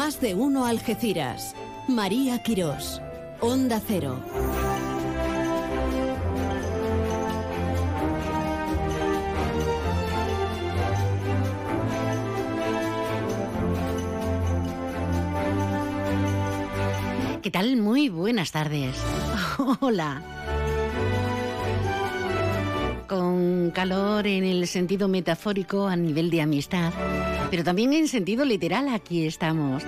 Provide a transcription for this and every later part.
Más de uno Algeciras. María Quirós. Onda Cero. ¿Qué tal? Muy buenas tardes. Hola. Calor en el sentido metafórico a nivel de amistad, pero también en sentido literal aquí estamos.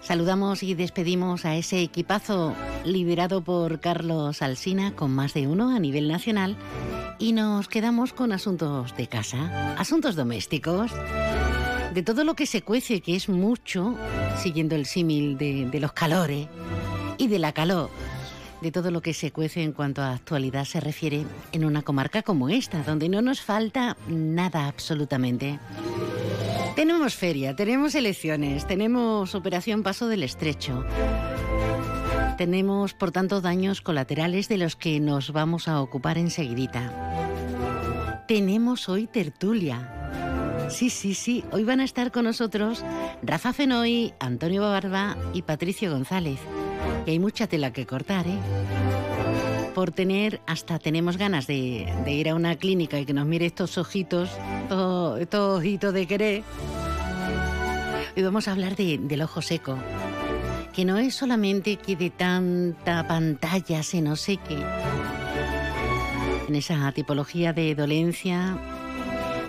Saludamos y despedimos a ese equipazo liderado por Carlos Alsina con más de uno a nivel nacional y nos quedamos con asuntos de casa, asuntos domésticos, de todo lo que se cuece, que es mucho, siguiendo el símil de, de los calores y de la calor, de todo lo que se cuece en cuanto a actualidad se refiere en una comarca como esta, donde no nos falta nada absolutamente. Tenemos feria, tenemos elecciones, tenemos Operación Paso del Estrecho. Tenemos, por tanto, daños colaterales de los que nos vamos a ocupar enseguidita. Tenemos hoy tertulia. Sí, sí, sí, hoy van a estar con nosotros Rafa Fenoy, Antonio Barba y Patricio González. Y hay mucha tela que cortar, ¿eh? Por tener, hasta tenemos ganas de, ir a una clínica y que nos mire estos ojitos, estos, estos ojitos de querer. Y vamos a hablar de, del ojo seco, que no es solamente que de tanta pantalla se nos seque. En esa tipología de dolencia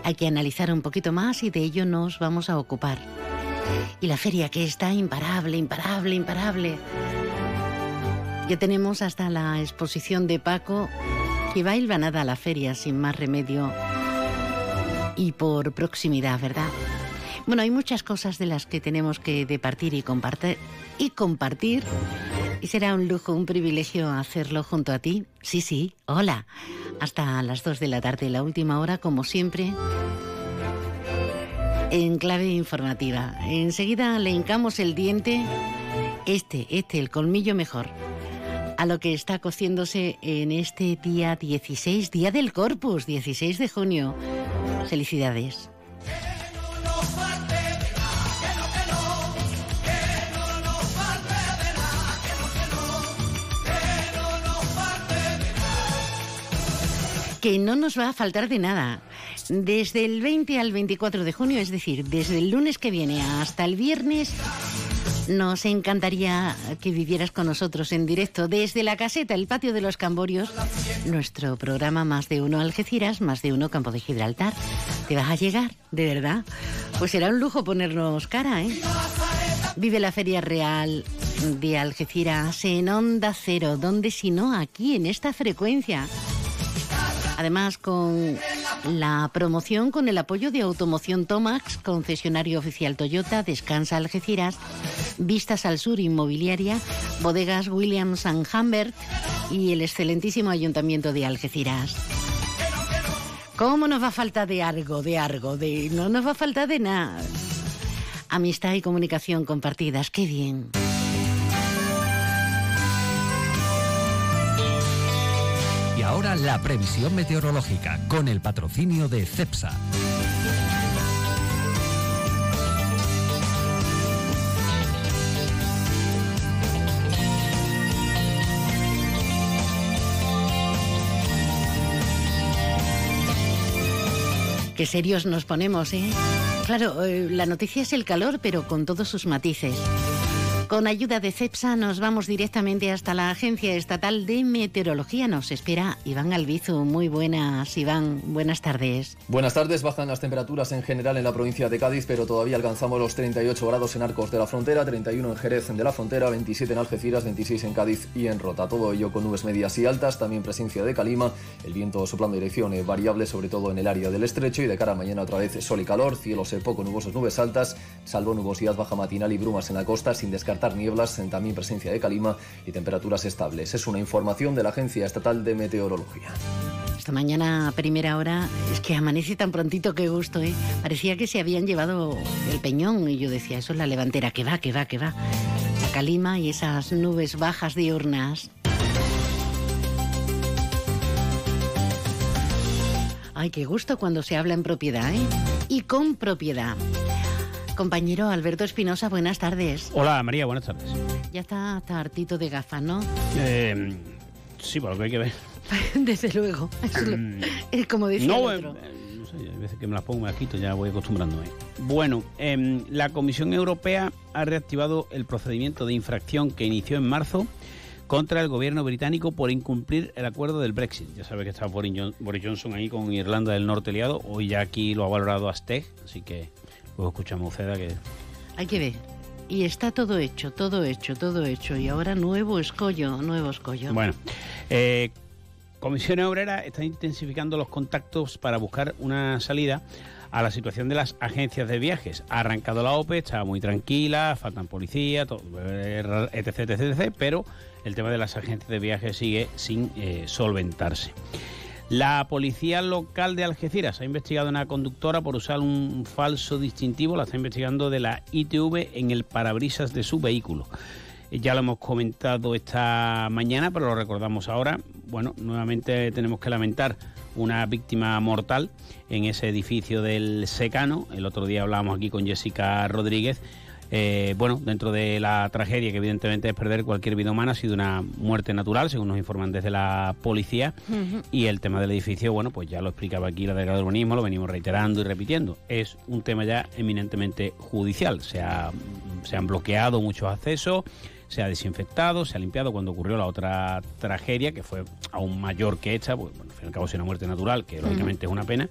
hay que analizar un poquito más y de ello nos vamos a ocupar. Y la feria que está imparable, imparable, imparable. Ya tenemos hasta la exposición de Paco que va hilvanada a la feria sin más remedio y por proximidad, ¿verdad? Bueno, hay muchas cosas de las que tenemos que departir y compartir y compartir y será un lujo, un privilegio hacerlo junto a ti. Sí, sí, hola. Hasta las 2 de la tarde, la última hora, como siempre, en clave informativa. Enseguida le hincamos el diente, este, este, el colmillo mejor, a lo que está cociéndose en este día 16, día del Corpus, 16 de junio. Felicidades. que no nos va a faltar de nada. Desde el 20 al 24 de junio, es decir, desde el lunes que viene hasta el viernes, nos encantaría que vivieras con nosotros en directo desde la caseta, el patio de los Camborios, nuestro programa Más de Uno Algeciras, Más de Uno Campo de Gibraltar. ¿Te vas a llegar? ¿De verdad? Pues será un lujo ponernos cara, ¿eh? Vive la Feria Real de Algeciras en Onda Cero, donde si no, aquí en esta frecuencia. Además, con la promoción con el apoyo de Automoción Tomax, concesionario oficial Toyota, Descansa Algeciras, Vistas al Sur Inmobiliaria, Bodegas Williams and Humbert y el excelentísimo Ayuntamiento de Algeciras. ¿Cómo nos va a faltar de algo, de algo? De, no nos va a faltar de nada. Amistad y comunicación compartidas, qué bien. La previsión meteorológica con el patrocinio de CEPSA. Qué serios nos ponemos, ¿eh? Claro, eh, la noticia es el calor, pero con todos sus matices. Con ayuda de CEPSA nos vamos directamente hasta la Agencia Estatal de Meteorología. Nos espera Iván Albizu. Muy buenas, Iván. Buenas tardes. Buenas tardes. Bajan las temperaturas en general en la provincia de Cádiz, pero todavía alcanzamos los 38 grados en Arcos de la Frontera, 31 en Jerez de la Frontera, 27 en Algeciras, 26 en Cádiz y en Rota. Todo ello con nubes medias y altas, también presencia de calima, el viento soplando dirección eh, variable, sobre todo en el área del estrecho y de cara a mañana otra vez sol y calor, cielos eh, poco nubosos, nubes altas, salvo nubosidad baja matinal y brumas en la costa, sin descartar nieblas, en también presencia de calima y temperaturas estables. Es una información de la Agencia Estatal de Meteorología. Esta mañana primera hora es que amanece tan prontito que gusto, ¿eh? Parecía que se habían llevado el peñón y yo decía, eso es la levantera, que va, que va, que va. La calima y esas nubes bajas diurnas. Ay, qué gusto cuando se habla en propiedad, ¿eh? Y con propiedad. Compañero Alberto Espinosa, buenas tardes. Hola María, buenas tardes. Ya está, está hartito de gafas, ¿no? Eh, sí, por lo que hay que ver. Desde luego. Es, como decía no, el otro. eh, no sé, hay veces que me las pongo, me las quito, ya voy acostumbrándome. Bueno, em, la Comisión Europea ha reactivado el procedimiento de infracción que inició en marzo contra el gobierno británico por incumplir el acuerdo del Brexit. Ya sabe que está Boris Johnson ahí con Irlanda del Norte liado. Hoy ya aquí lo ha valorado Asteg, así que luego escuchamos a Uceda que Hay que ver. Y está todo hecho, todo hecho, todo hecho. Y ahora nuevo escollo, nuevo escollo. Bueno, eh, Comisión Obrera está intensificando los contactos para buscar una salida a la situación de las agencias de viajes. Ha arrancado la OPE, está muy tranquila, faltan policía, todo, eh, etc, etc, etc, pero el tema de las agencias de viajes sigue sin eh, solventarse. La policía local de Algeciras ha investigado a una conductora por usar un falso distintivo, la está investigando de la ITV en el parabrisas de su vehículo. Eh, Ya lo hemos comentado esta mañana, pero lo recordamos ahora. Bueno, nuevamente tenemos que lamentar una víctima mortal en ese edificio del Secano. El otro día hablábamos aquí con Jessica Rodríguez. Eh, bueno, dentro de la tragedia, que evidentemente es perder cualquier vida humana, ha sido una muerte natural, según nos informan desde la policía. Y el tema del edificio, bueno, pues ya lo explicaba aquí la delegada de urbanismo, lo venimos reiterando y repitiendo. Es un tema ya eminentemente judicial. Se, ha- se han bloqueado muchos accesos, se ha desinfectado, se ha limpiado cuando ocurrió la otra tragedia, que fue aún mayor que esta, pues bueno, al fin y al cabo es una muerte natural, que lógicamente es una pena.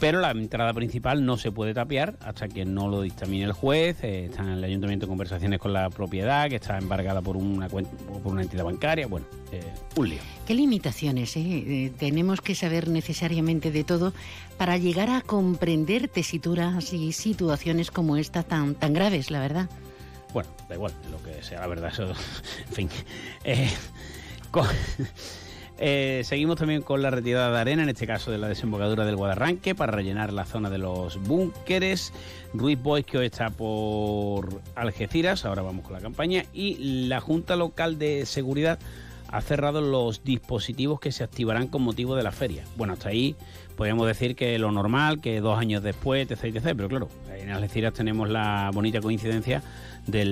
Pero la entrada principal no se puede tapiar hasta que no lo dictamine el juez. eh, está en el ayuntamiento en conversaciones con la propiedad, que está embargada por una, cuenta, por una entidad bancaria. Bueno, eh, un lío. ¿Qué limitaciones eh? Eh, tenemos que saber necesariamente de todo para llegar a comprender tesituras y situaciones como esta tan, tan graves, la verdad? Bueno, da igual, lo que sea, la verdad, eso, en fin. Eh, eh, seguimos también con la retirada de arena, en este caso de la desembocadura del Guadarranque, para rellenar la zona de los búnkeres. Ruiz Boix, que hoy está por Algeciras, ahora vamos con la campaña. Y la Junta Local de Seguridad ha cerrado los dispositivos que se activarán con motivo de la feria. Bueno, hasta ahí podríamos decir que lo normal, que dos años después, etc, etc. Pero claro, en Algeciras tenemos la bonita coincidencia de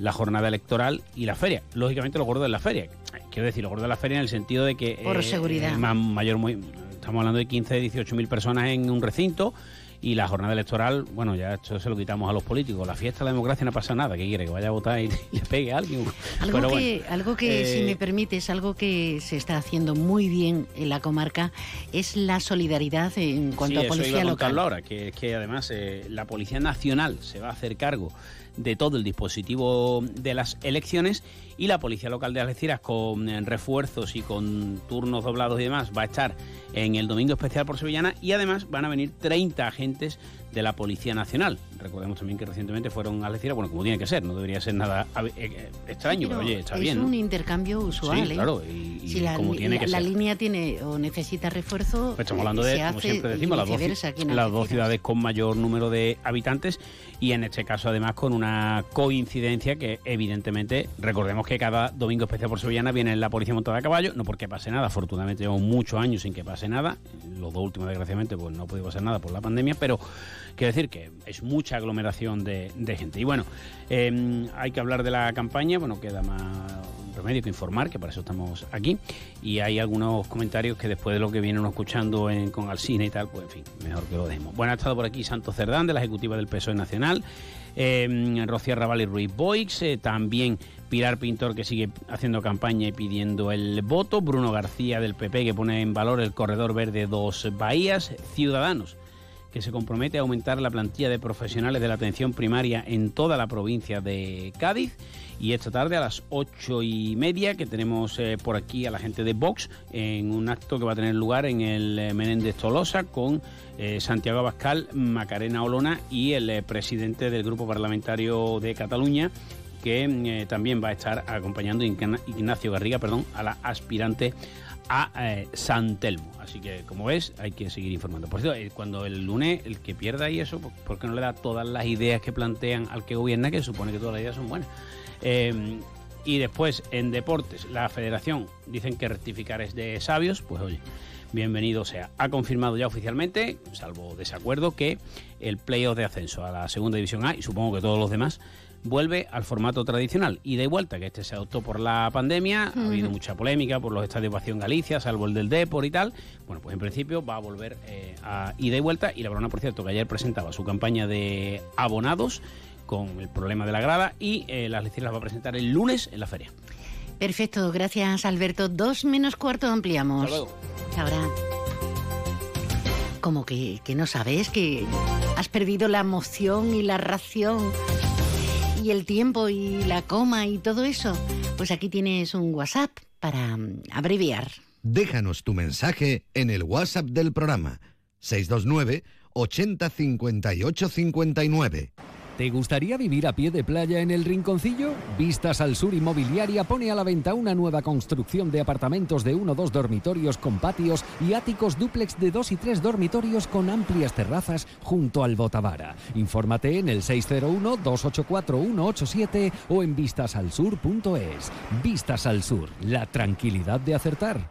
la jornada electoral y la feria. Lógicamente lo gordo de la feria. Quiero decir, lo gordo de la feria en el sentido de que... Por seguridad. eh, más mayor, muy, estamos hablando de 15, 18 mil personas en un recinto. Y la jornada electoral, bueno, ya esto se lo quitamos a los políticos. La fiesta de la democracia no pasa nada. ¿Qué quiere? Que vaya a votar y le pegue a alguien. Algo Pero que, bueno, algo que si eh, me permites, algo que se está haciendo muy bien en la comarca es la solidaridad en cuanto sí, a policía eso iba a local. ahora, que es que además eh, la Policía Nacional se va a hacer cargo de todo el dispositivo de las elecciones y la Policía Local de Algeciras con eh, refuerzos y con turnos doblados y demás va a estar en el Domingo Especial por Sevillana y además van a venir 30 agentes de la Policía Nacional. Recordemos también que recientemente fueron a Algeciras, bueno, como tiene que ser, no debería ser nada eh, eh, extraño, pero, oye, está es bien, ¿no? un intercambio usual. Sí, ¿eh? claro, y, y si la, como tiene la- que la ser. línea tiene o necesita refuerzo, Pues estamos hablando de, como siempre decimos, las dos, las dos ciudades con mayor número de habitantes y en este caso además con una coincidencia que evidentemente, recordemos que cada domingo especial por Sevillana viene la policía montada a caballo, no porque pase nada, afortunadamente llevamos muchos años sin que pase nada, los dos últimos desgraciadamente pues no ha podido pasar nada por la pandemia, pero quiero decir que es mucha aglomeración de, gente. Y bueno, eh, hay que hablar de la campaña, bueno, queda más que informar, que para eso estamos aquí. Y hay algunos comentarios que después de lo que viene uno escuchando en, con Alcina y tal, pues en fin, mejor que lo dejemos. Bueno, ha estado por aquí Santos Cerdán, de la Ejecutiva del PSOE Nacional, eh, Rocío Raval y Ruiz Boix, eh, también Pilar Pintor, que sigue haciendo campaña y pidiendo el voto, Bruno García del PP, que pone en valor el corredor verde dos Bahías, Ciudadanos que se compromete a aumentar la plantilla de profesionales de la atención primaria en toda la provincia de Cádiz. Y esta tarde a las ocho y media que tenemos eh, por aquí a la gente de Vox en un acto que va a tener lugar en el eh, Menéndez Tolosa con eh, Santiago Abascal, Macarena Olona y el presidente del Grupo Parlamentario de Cataluña que eh, también va a estar acompañando Igna- Ignacio Garriga, perdón, a la aspirante a eh, San Telmo. Así que, como ves, hay que seguir informando. Por cierto, eh, cuando el lunes el que pierda y eso, ¿por- ¿por qué no le da todas las ideas que plantean al que gobierna, que supone que todas las ideas son buenas? Eh, Y después, en deportes, la federación dicen que rectificar es de sabios, pues oye, bienvenido sea. Ha confirmado ya oficialmente, salvo desacuerdo, que el playoff de ascenso a la segunda división A, y supongo que todos los demás, vuelve al formato tradicional y de vuelta, que este se adoptó por la pandemia, ha habido mucha polémica por los estadios vacíos en Galicia, salvo el del Depor y tal. Bueno, pues en principio va a volver eh, a ida y vuelta y la Brona, por cierto, que ayer presentaba su campaña de abonados con el problema de la grada y eh, las lecciones las va a presentar el lunes en la feria. Perfecto, gracias Alberto. Dos menos cuarto ampliamos. Hasta luego. Ahora. Como que, que no sabes que has perdido la emoción y la ración y el tiempo y la coma y todo eso. Pues aquí tienes un WhatsApp para mm, abreviar. Déjanos tu mensaje en el WhatsApp del programa 629 80 58 59. ¿Te gustaría vivir a pie de playa en el Rinconcillo? Vistas al Sur Inmobiliaria pone a la venta una nueva construcción de apartamentos de uno o dos dormitorios con patios y áticos dúplex de dos y tres dormitorios con amplias terrazas junto al Botavara. Infórmate en el 601-284-187 o en vistasalsur.es. Vistas al Sur, la tranquilidad de acertar.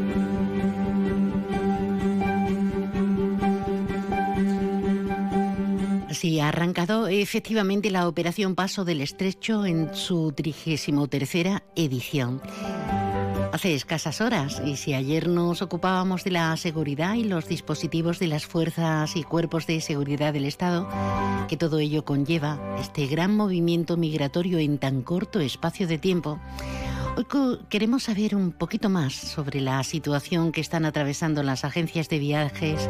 Sí, ha arrancado efectivamente la operación Paso del Estrecho en su trigésimo tercera edición. Hace escasas horas, y si ayer nos ocupábamos de la seguridad y los dispositivos de las fuerzas y cuerpos de seguridad del Estado, que todo ello conlleva este gran movimiento migratorio en tan corto espacio de tiempo, Hoy queremos saber un poquito más sobre la situación que están atravesando las agencias de viajes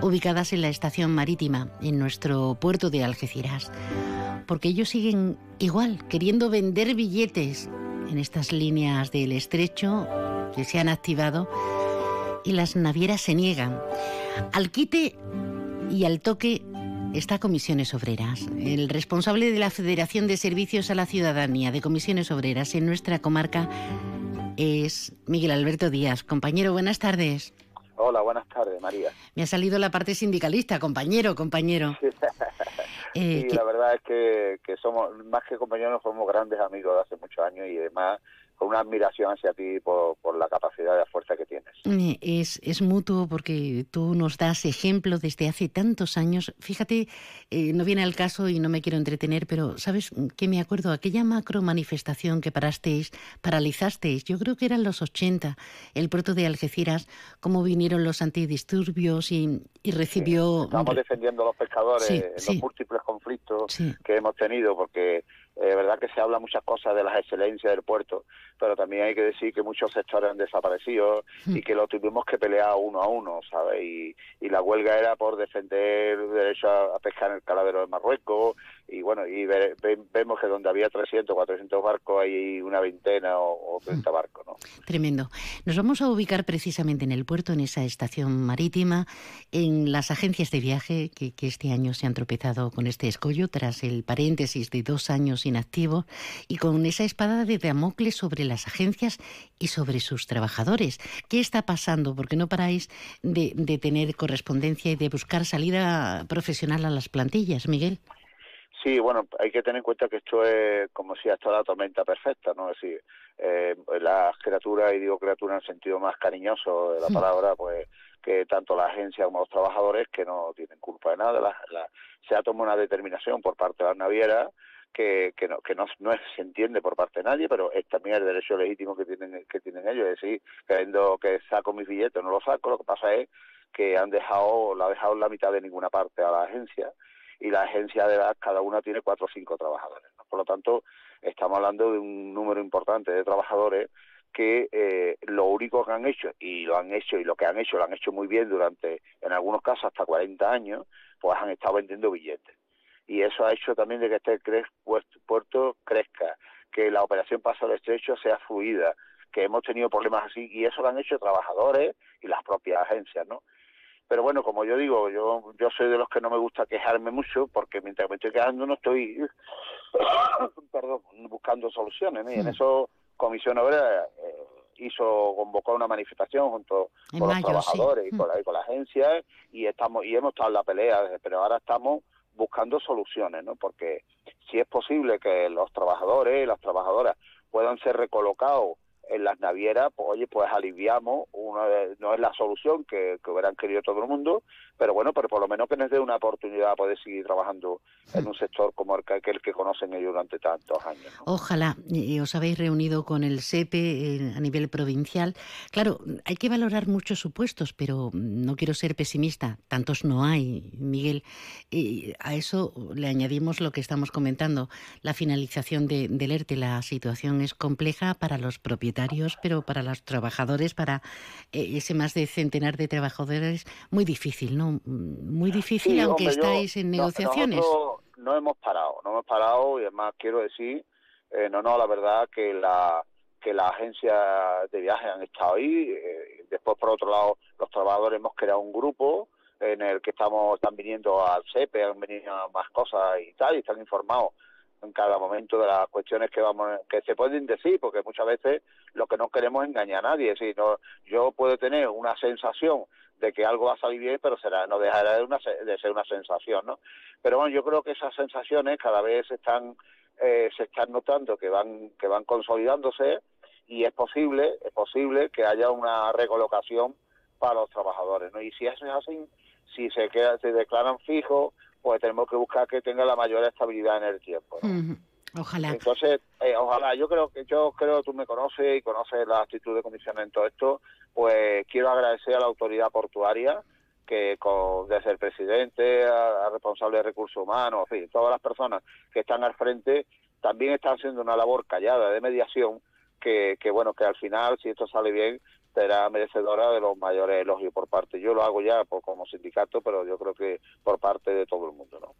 ubicadas en la estación marítima, en nuestro puerto de Algeciras. Porque ellos siguen igual, queriendo vender billetes en estas líneas del estrecho que se han activado y las navieras se niegan. Al quite y al toque está Comisiones Obreras. El responsable de la Federación de Servicios a la Ciudadanía de Comisiones Obreras en nuestra comarca es Miguel Alberto Díaz. Compañero, buenas tardes. Hola, buenas tardes, María. Me ha salido la parte sindicalista, compañero, compañero. Eh, sí, la verdad es que, que somos, más que compañeros, somos grandes amigos de hace muchos años y además con una admiración hacia ti por, por, la capacidad de fuerza que tienes. Es, es mutuo porque tú nos das ejemplo desde hace tantos años. Fíjate, eh, no viene al caso y no me quiero entretener, pero ¿sabes qué me acuerdo? Aquella macro manifestación que parasteis, paralizasteis, yo creo que eran los 80, el puerto de Algeciras, cómo vinieron los antidisturbios y, y recibió... Sí, estamos defendiendo a los pescadores sí, en sí. los múltiples conflictos que hemos tenido porque es verdad que se habla muchas cosas de las excelencias del puerto, pero también hay que decir que muchos sectores han desaparecido y que lo tuvimos que pelear uno a uno, ¿sabes? Y, y la huelga era por defender el derecho a, a pescar en el caladero de Marruecos y bueno, y ve, ve, vemos que donde había 300, 400 barcos hay una veintena o, o 30 barcos, ¿no? Tremendo. Nos vamos a ubicar precisamente en el puerto, en esa estación marítima, en las agencias de viaje que, que este año se han tropezado con este escollo tras el paréntesis de dos años inactivo y con esa espada de Damocles sobre las agencias y sobre sus trabajadores. ¿Qué está pasando? Porque no paráis de, de tener correspondencia y de buscar salida profesional a las plantillas, Miguel. Sí, bueno, hay que tener en cuenta que esto es como si esto la tormenta perfecta, ¿no? Es decir, eh, las criaturas, y digo criaturas en el sentido más cariñoso de la palabra, pues que tanto la agencia como los trabajadores que no tienen culpa de nada, la, la, se ha tomado una determinación por parte de las navieras que, que, no, que no, no se entiende por parte de nadie, pero es también el derecho legítimo que tienen, que tienen ellos, es decir, queriendo que saco mis billetes, no los saco, lo que pasa es que han dejado, la ha dejado en la mitad de ninguna parte a la agencia, y la agencia de edad cada una tiene cuatro o cinco trabajadores. Por lo tanto, estamos hablando de un número importante de trabajadores que eh, lo único que han hecho, y lo han hecho, y lo que han hecho, lo han hecho muy bien durante, en algunos casos, hasta 40 años, pues han estado vendiendo billetes. Y eso ha hecho también de que este puerto crezca, que la operación Paso al Estrecho sea fluida, que hemos tenido problemas así, y eso lo han hecho trabajadores y las propias agencias, ¿no? Pero bueno, como yo digo, yo yo soy de los que no me gusta quejarme mucho porque mientras me estoy quejando no estoy perdón, buscando soluciones. Y en eso Comisión Obrera eh, hizo convocó una manifestación junto con los trabajadores y, con la, y con la agencia y estamos y hemos estado en la pelea, pero ahora estamos buscando soluciones, ¿no? Porque si es posible que los trabajadores y las trabajadoras puedan ser recolocados en las navieras, pues oye, pues aliviamos, una no es la solución que, que, hubieran querido todo el mundo, pero bueno, pero por lo menos que les dé una oportunidad a poder seguir trabajando en un sector como el que, que conocen ellos durante tantos años. Ojalá, os habéis reunido con el SEPE eh, a nivel provincial. Claro, hay que valorar muchos supuestos, pero no quiero ser pesimista, tantos no hay, Miguel. Y a eso le añadimos lo que estamos comentando, la finalización de, del ERTE. La situación es compleja para los propietarios pero para los trabajadores, para eh, ese más de centenar de trabajadores, muy difícil, ¿no? Muy difícil, aunque estáis en negociaciones. No, hemos parado, no hemos parado y además quiero decir, eh, no, no, la verdad que la que las agencias de viaje han estado ahí. Eh, después, por otro lado, los trabajadores hemos creado un grupo en el que estamos están viniendo al CEPE, han venido más cosas y tal, y están informados en cada momento de las cuestiones que vamos que se pueden decir porque muchas veces lo que no queremos es engañar a nadie. Si no yo puedo tener una sensación de que algo va a salir bien pero será no dejará de, una, de ser una sensación no pero bueno yo creo que esas sensaciones cada vez están eh, se están notando que van que van consolidándose y es posible es posible que haya una recolocación para los trabajadores no y si eso es así si se queda se declaran fijos pues tenemos que buscar que tenga la mayor estabilidad en el tiempo. Ojalá. Entonces, eh, ojalá, yo creo que yo creo tú me conoces y conoces la actitud de comisión en todo esto, pues quiero agradecer a la autoridad portuaria que con, desde el presidente a, responsable de recursos humanos, en fin, todas las personas que están al frente también están haciendo una labor callada de mediación que, que bueno, que al final, si esto sale bien, será merecedora de los mayores elogios por parte. Yo lo hago ya por, como sindicato, pero yo creo que por parte de todo el mundo. ¿no?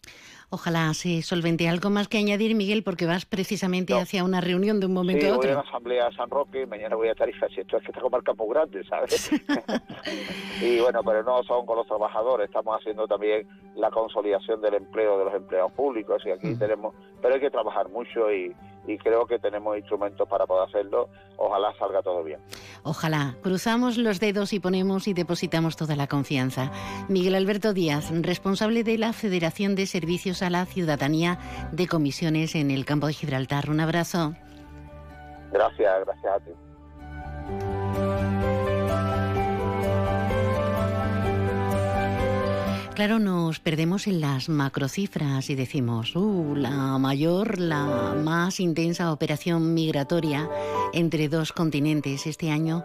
Ojalá se solvente. ¿Algo más que añadir, Miguel? Porque vas precisamente hacia una reunión de un momento a otro. voy a la Asamblea San Roque, mañana voy a Tarifa, si esto es que esta comarca muy grande, ¿sabes? y bueno, pero no son con los trabajadores, estamos haciendo también la consolidación del empleo de los empleados públicos y aquí tenemos, pero hay que trabajar mucho y, y creo que tenemos instrumentos para poder hacerlo. Ojalá salga todo bien. Ojalá. Cruzamos los dedos y ponemos y depositamos toda la confianza. Miguel Alberto Díaz, responsable de la Federación de Servicios a la Ciudadanía de Comisiones en el campo de Gibraltar. Un abrazo. Gracias, gracias a ti. Claro, nos perdemos en las macrocifras y decimos, uh, la mayor, la más intensa operación migratoria entre dos continentes este año.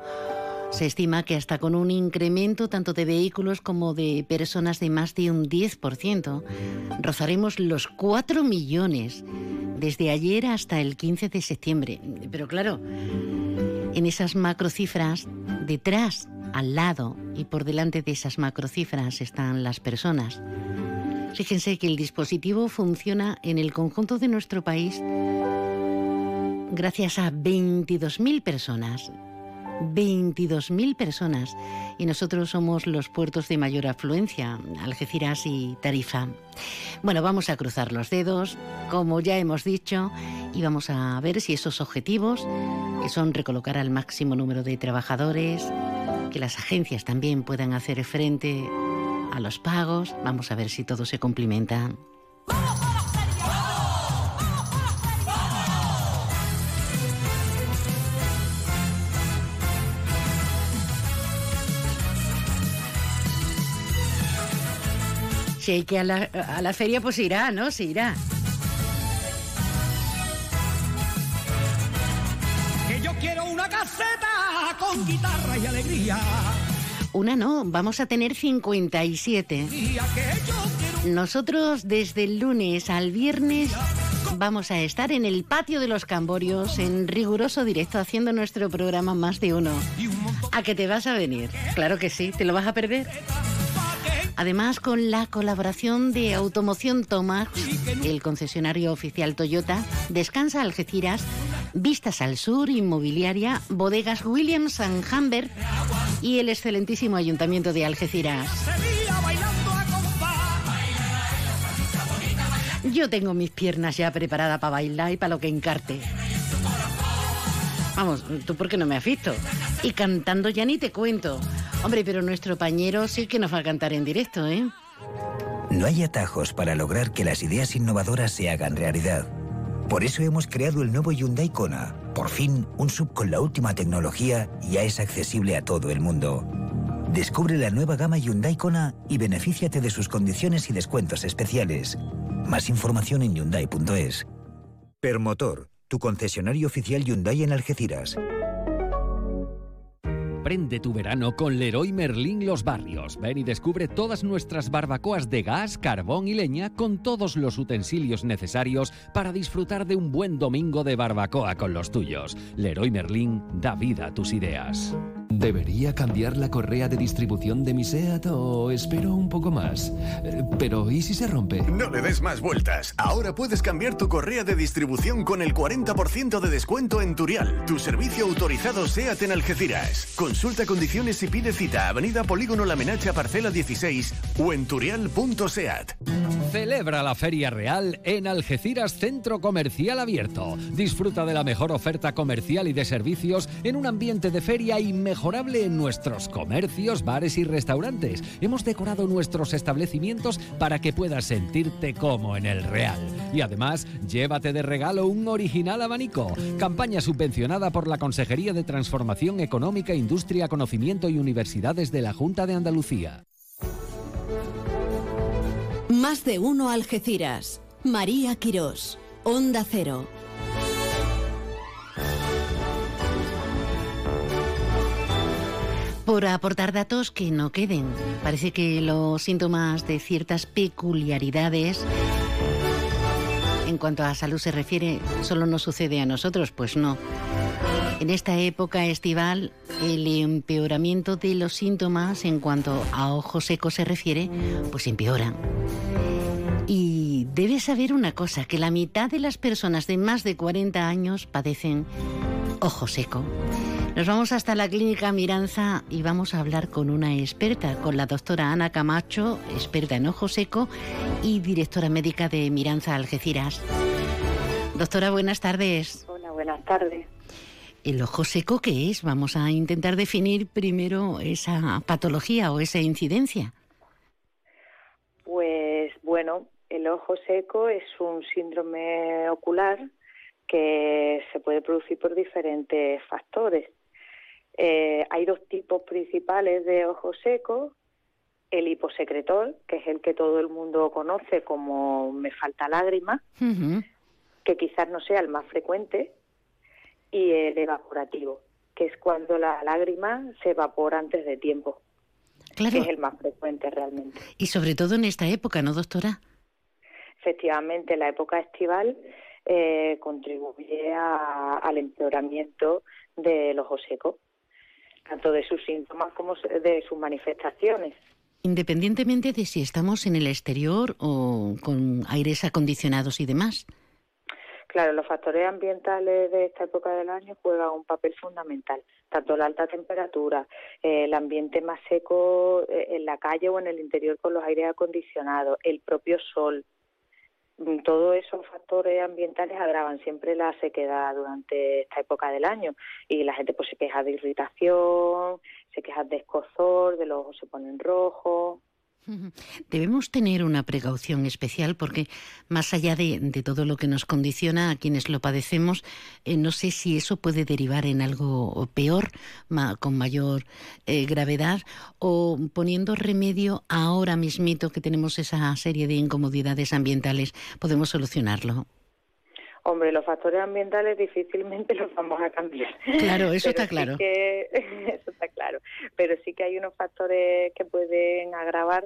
Se estima que hasta con un incremento tanto de vehículos como de personas de más de un 10%, rozaremos los 4 millones desde ayer hasta el 15 de septiembre. Pero claro, en esas macrocifras, detrás al lado y por delante de esas macrocifras están las personas. Fíjense que el dispositivo funciona en el conjunto de nuestro país gracias a 22.000 personas. 22.000 personas y nosotros somos los puertos de mayor afluencia, Algeciras y Tarifa. Bueno, vamos a cruzar los dedos, como ya hemos dicho, y vamos a ver si esos objetivos, que son recolocar al máximo número de trabajadores, que las agencias también puedan hacer frente a los pagos. Vamos a ver si todo se cumplimenta. Sí, que a la, a la feria pues irá, ¿no? Se irá. Que yo quiero una caseta con guitarra y alegría. Una no, vamos a tener 57. Nosotros desde el lunes al viernes vamos a estar en el patio de los Camborios en riguroso directo haciendo nuestro programa Más de Uno. ¿A que te vas a venir? Claro que sí, ¿te lo vas a perder? Además, con la colaboración de Automoción Tomax, el concesionario oficial Toyota, Descansa Algeciras, Vistas al Sur, Inmobiliaria, Bodegas Williams and Humbert y el excelentísimo Ayuntamiento de Algeciras. Yo tengo mis piernas ya preparadas para bailar y para lo que encarte. Vamos, ¿tú por qué no me has visto? Y cantando ya ni te cuento. Hombre, pero nuestro pañero sí que nos va a cantar en directo, ¿eh? No hay atajos para lograr que las ideas innovadoras se hagan realidad. Por eso hemos creado el nuevo Hyundai Kona. Por fin, un sub con la última tecnología ya es accesible a todo el mundo. Descubre la nueva gama Hyundai Kona y benefíciate de sus condiciones y descuentos especiales. Más información en hyundai.es. Permotor, tu concesionario oficial Hyundai en Algeciras. Prende tu verano con Leroy Merlin Los Barrios. Ven y descubre todas nuestras barbacoas de gas, carbón y leña con todos los utensilios necesarios para disfrutar de un buen domingo de barbacoa con los tuyos. Leroy Merlin da vida a tus ideas. ¿Debería cambiar la correa de distribución de mi SEAT o espero un poco más? Pero ¿y si se rompe? No le des más vueltas. Ahora puedes cambiar tu correa de distribución con el 40% de descuento en Turial, tu servicio autorizado SEAT en Algeciras. Consulta condiciones y pide cita. Avenida Polígono La Menacha, parcela 16 o en turial.seat. Celebra la Feria Real en Algeciras Centro Comercial Abierto. Disfruta de la mejor oferta comercial y de servicios en un ambiente de feria inmejorable en nuestros comercios, bares y restaurantes. Hemos decorado nuestros establecimientos para que puedas sentirte como en el Real. Y además, llévate de regalo un original abanico. Campaña subvencionada por la Consejería de Transformación Económica, Industria, Conocimiento y Universidades de la Junta de Andalucía. Más de uno Algeciras. María Quirós. Onda Cero. Por aportar datos que no queden. Parece que los síntomas de ciertas peculiaridades en cuanto a salud se refiere solo nos sucede a nosotros, pues no. En esta época estival, el empeoramiento de los síntomas en cuanto a ojo seco se refiere, pues empeoran. Y debes saber una cosa, que la mitad de las personas de más de 40 años padecen ojo seco. Nos vamos hasta la clínica Miranza y vamos a hablar con una experta, con la doctora Ana Camacho, experta en ojo seco y directora médica de Miranza Algeciras. Doctora, buenas tardes. Hola, buenas tardes. ¿El ojo seco qué es? Vamos a intentar definir primero esa patología o esa incidencia. Pues bueno, el ojo seco es un síndrome ocular que se puede producir por diferentes factores. Eh, hay dos tipos principales de ojo seco. El hiposecretor, que es el que todo el mundo conoce como me falta lágrima, que quizás no sea el más frecuente, y el evaporativo, que es cuando la lágrima se evapora antes de tiempo, Claro. que es el más frecuente realmente. Y sobre todo en esta época, ¿no, doctora? Efectivamente, la época estival eh, contribuye a- al empeoramiento del ojo seco, tanto de sus síntomas como de sus manifestaciones. Independientemente de si estamos en el exterior o con aires acondicionados y demás. Claro, los factores ambientales de esta época del año juegan un papel fundamental, tanto la alta temperatura, eh, el ambiente más seco eh, en la calle o en el interior con los aires acondicionados, el propio sol. Mm, Todos esos factores ambientales agravan siempre la sequedad durante esta época del año y la gente pues se queja de irritación, se queja de escozor, de los ojos se ponen rojos. Debemos tener una precaución especial porque más allá de, todo lo que nos condiciona a quienes lo padecemos, eh, no sé si eso puede derivar en algo peor, con mayor eh, gravedad, o poniendo remedio ahora mismito que tenemos esa serie de incomodidades ambientales, podemos solucionarlo. Hombre, los factores ambientales difícilmente los vamos a cambiar. Claro, eso Pero está sí claro. que- eso está claro. Pero sí que hay unos factores que pueden agravar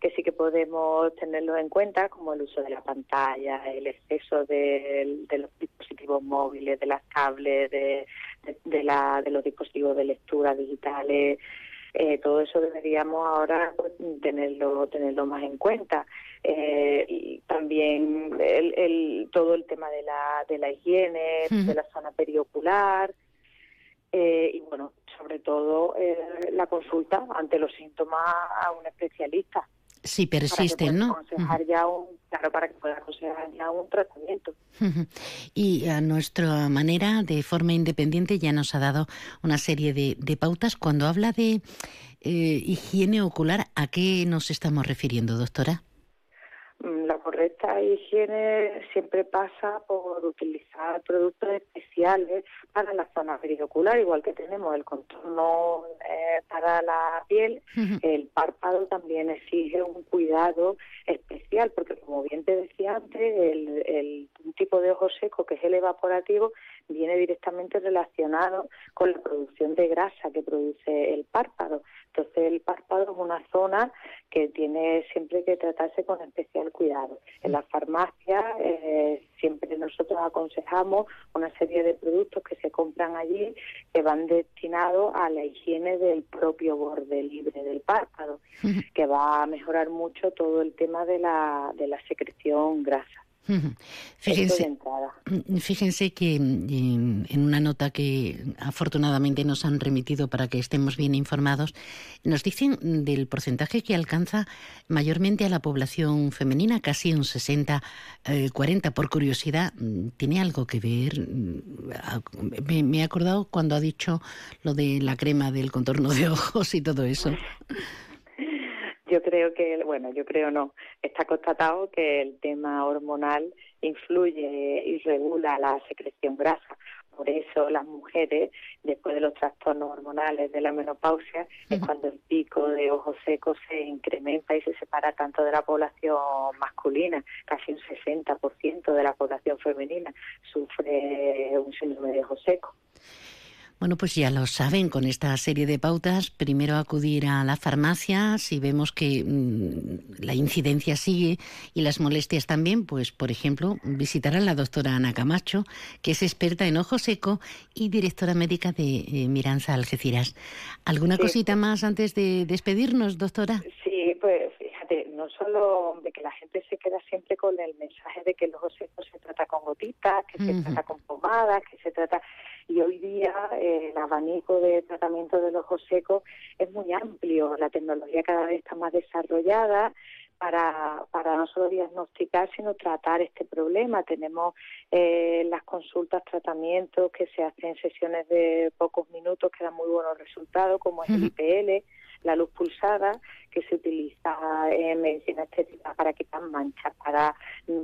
que sí que podemos tenerlos en cuenta, como el uso de la pantalla, el exceso de, de los dispositivos móviles, de las tablets, de, de, de la, de los dispositivos de lectura digitales. Eh, todo eso deberíamos ahora pues, tenerlo tenerlo más en cuenta. Eh, y también el, el- todo el tema de la de la higiene de la zona periocular eh, y bueno sobre todo eh, la consulta ante los síntomas a un especialista Si persisten, ¿no? Aconsejar ya un, claro, para que pueda aconsejar ya un tratamiento. Y a nuestra manera, de forma independiente, ya nos ha dado una serie de, de pautas. Cuando habla de eh, higiene ocular, ¿a qué nos estamos refiriendo, doctora? Mm, la correcta higiene siempre pasa por utilizar productos especiales para la zona periocular, igual que tenemos el contorno eh, para la piel, el párpado también exige un cuidado especial, porque como bien te decía antes, el, el un tipo de ojo seco que es el evaporativo viene directamente relacionado con la producción de grasa que produce el párpado. Entonces el párpado es una zona que tiene siempre que tratarse con especial cuidado. En la farmacia eh, siempre nosotros aconsejamos una serie de productos que se compran allí que van destinados a la higiene del propio borde libre del párpado, que va a mejorar mucho todo el tema de la, de la secreción grasa. Fíjense, fíjense que mm, en una nota que afortunadamente nos han remitido para que estemos bien informados, nos dicen del porcentaje que alcanza mayormente a la población femenina, casi un 60-40. Eh, Por curiosidad, ¿tiene algo que ver? Me, me he acordado cuando ha dicho lo de la crema del contorno de ojos y todo eso. Yo creo que, bueno, yo creo no, está constatado que el tema hormonal influye y regula la secreción grasa. Por eso las mujeres, después de los trastornos hormonales de la menopausia, es cuando el pico de ojos secos se incrementa y se separa tanto de la población masculina. Casi un 60% de la población femenina sufre un síndrome de ojos secos. Bueno, pues ya lo saben, con esta serie de pautas, primero acudir a la farmacia, si vemos que mm, la incidencia sigue y las molestias también, pues por ejemplo, visitar a la doctora Ana Camacho, que es experta en ojo seco y directora médica de eh, Miranza Algeciras. ¿Alguna cosita más antes de despedirnos, doctora? Sí, pues no solo de que la gente se queda siempre con el mensaje de que el ojo seco se trata con gotitas, que se trata con pomadas, que se trata y hoy día eh, el abanico de tratamiento del ojo seco es muy amplio, la tecnología cada vez está más desarrollada para, para no solo diagnosticar, sino tratar este problema. Tenemos eh, las consultas, tratamientos que se hacen en sesiones de pocos minutos que dan muy buenos resultados, como es el IPL, la luz pulsada, que se utiliza en medicina estética para quitar manchas, para,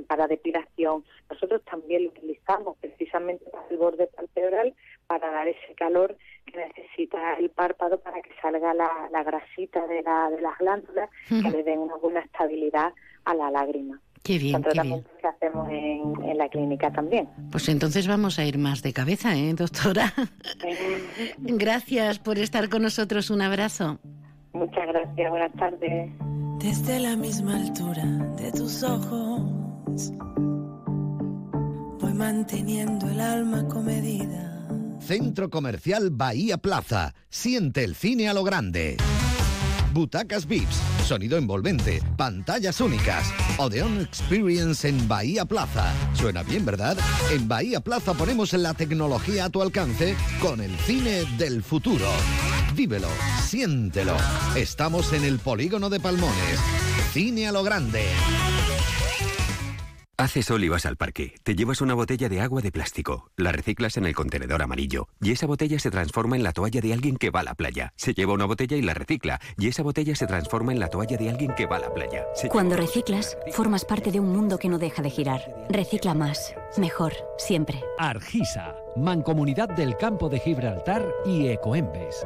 para depilación. Nosotros también lo utilizamos precisamente para el borde palpebral, para dar ese calor que necesita el párpado para que salga la, la grasita de, la, de las glándulas, que le den una buena estabilidad a la lágrima. Qué bien, Son tratamientos que hacemos en, en, la clínica también. Pues entonces vamos a ir más de cabeza, ¿eh, doctora? Gracias por estar con nosotros. Un abrazo. Muchas gracias, buenas tardes. Desde la misma altura de tus ojos, voy manteniendo el alma comedida. Centro Comercial Bahía Plaza. Siente el cine a lo grande. Butacas VIPs, sonido envolvente, pantallas únicas. Odeon Experience en Bahía Plaza. Suena bien, ¿verdad? En Bahía Plaza ponemos la tecnología a tu alcance con el cine del futuro. Vívelo, siéntelo. Estamos en el polígono de Palmones. Cine a lo grande. Hace sol y vas al parque. Te llevas una botella de agua de plástico. La reciclas en el contenedor amarillo. Y esa botella se transforma en la toalla de alguien que va a la playa. Se lleva una botella y la recicla. Y esa botella se transforma en la toalla de alguien que va a la playa. Se Cuando reciclas, formas parte de un mundo que no deja de girar. Recicla más. Mejor. Siempre. Argisa. Mancomunidad del Campo de Gibraltar y Ecoembes.